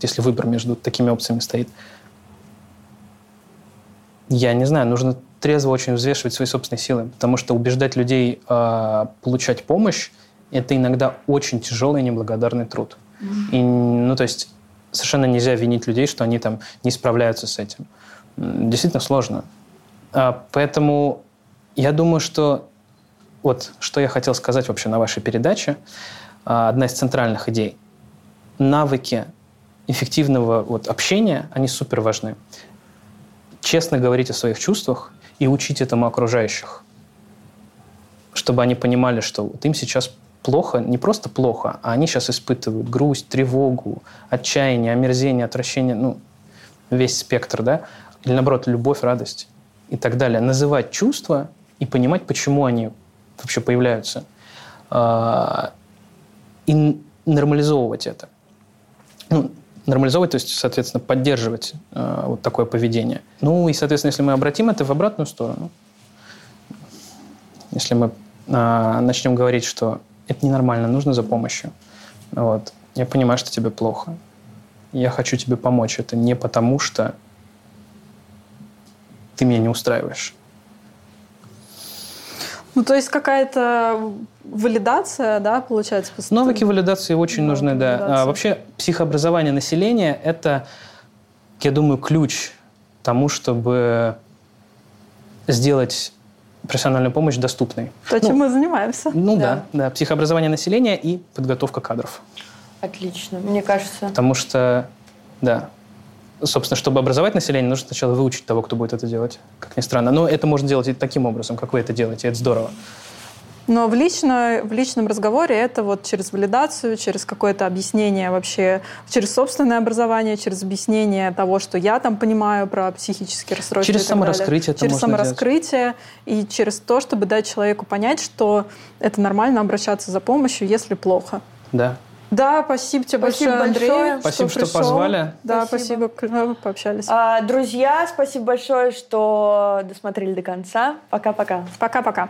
если выбор между такими опциями стоит, я не знаю, нужно трезво очень взвешивать свои собственные силы, потому что убеждать людей э, получать помощь это иногда очень тяжелый и неблагодарный труд. И, ну, то есть совершенно нельзя винить людей, что они там не справляются с этим. Действительно сложно. А, поэтому я думаю, что вот что я хотел сказать вообще на вашей передаче, а, одна из центральных идей. Навыки эффективного вот, общения, они супер важны честно говорить о своих чувствах и учить этому окружающих. Чтобы они понимали, что вот им сейчас плохо, не просто плохо, а они сейчас испытывают грусть, тревогу, отчаяние, омерзение, отвращение, ну, весь спектр, да? Или наоборот, любовь, радость и так далее. Называть чувства и понимать, почему они вообще появляются. А, И нормализовывать это ну, нормализовывать, то есть, соответственно, поддерживать э, вот такое поведение. Ну и, соответственно, если мы обратим это в обратную сторону, если мы э, начнем говорить, что это ненормально, нужно за помощью, вот, я понимаю, что тебе плохо, я хочу тебе помочь, это не потому, что ты меня не устраиваешь. Ну, то есть какая-то валидация, да, получается? Навыки валидации очень Навыки нужны, да. валидации. А, вообще, психообразование населения – это, я думаю, ключ к тому, чтобы сделать профессиональную помощь доступной. То, чем мы занимаемся. Ну Да. да. да, Психообразование населения и подготовка кадров. Отлично, мне кажется. Потому что, да, собственно, чтобы образовать население, нужно сначала выучить того, кто будет это делать, как ни странно. Но это можно делать и таким образом, как вы это делаете, это здорово. Но в, лично, в личном разговоре это вот через валидацию, через какое-то объяснение вообще, через собственное образование, через объяснение того, что я там понимаю про психические расстройства. Через так далее. самораскрытие это Через можно делать. самораскрытие и через то, чтобы дать человеку понять, что это нормально обращаться за помощью, если плохо. Да. Да, спасибо тебе Спасибо большое, Андрей. большое. Спасибо, что пришел. позвали. Да, Спасибо. спасибо, клево пообщались. А, друзья, спасибо большое, что досмотрели до конца. Пока-пока. Пока-пока.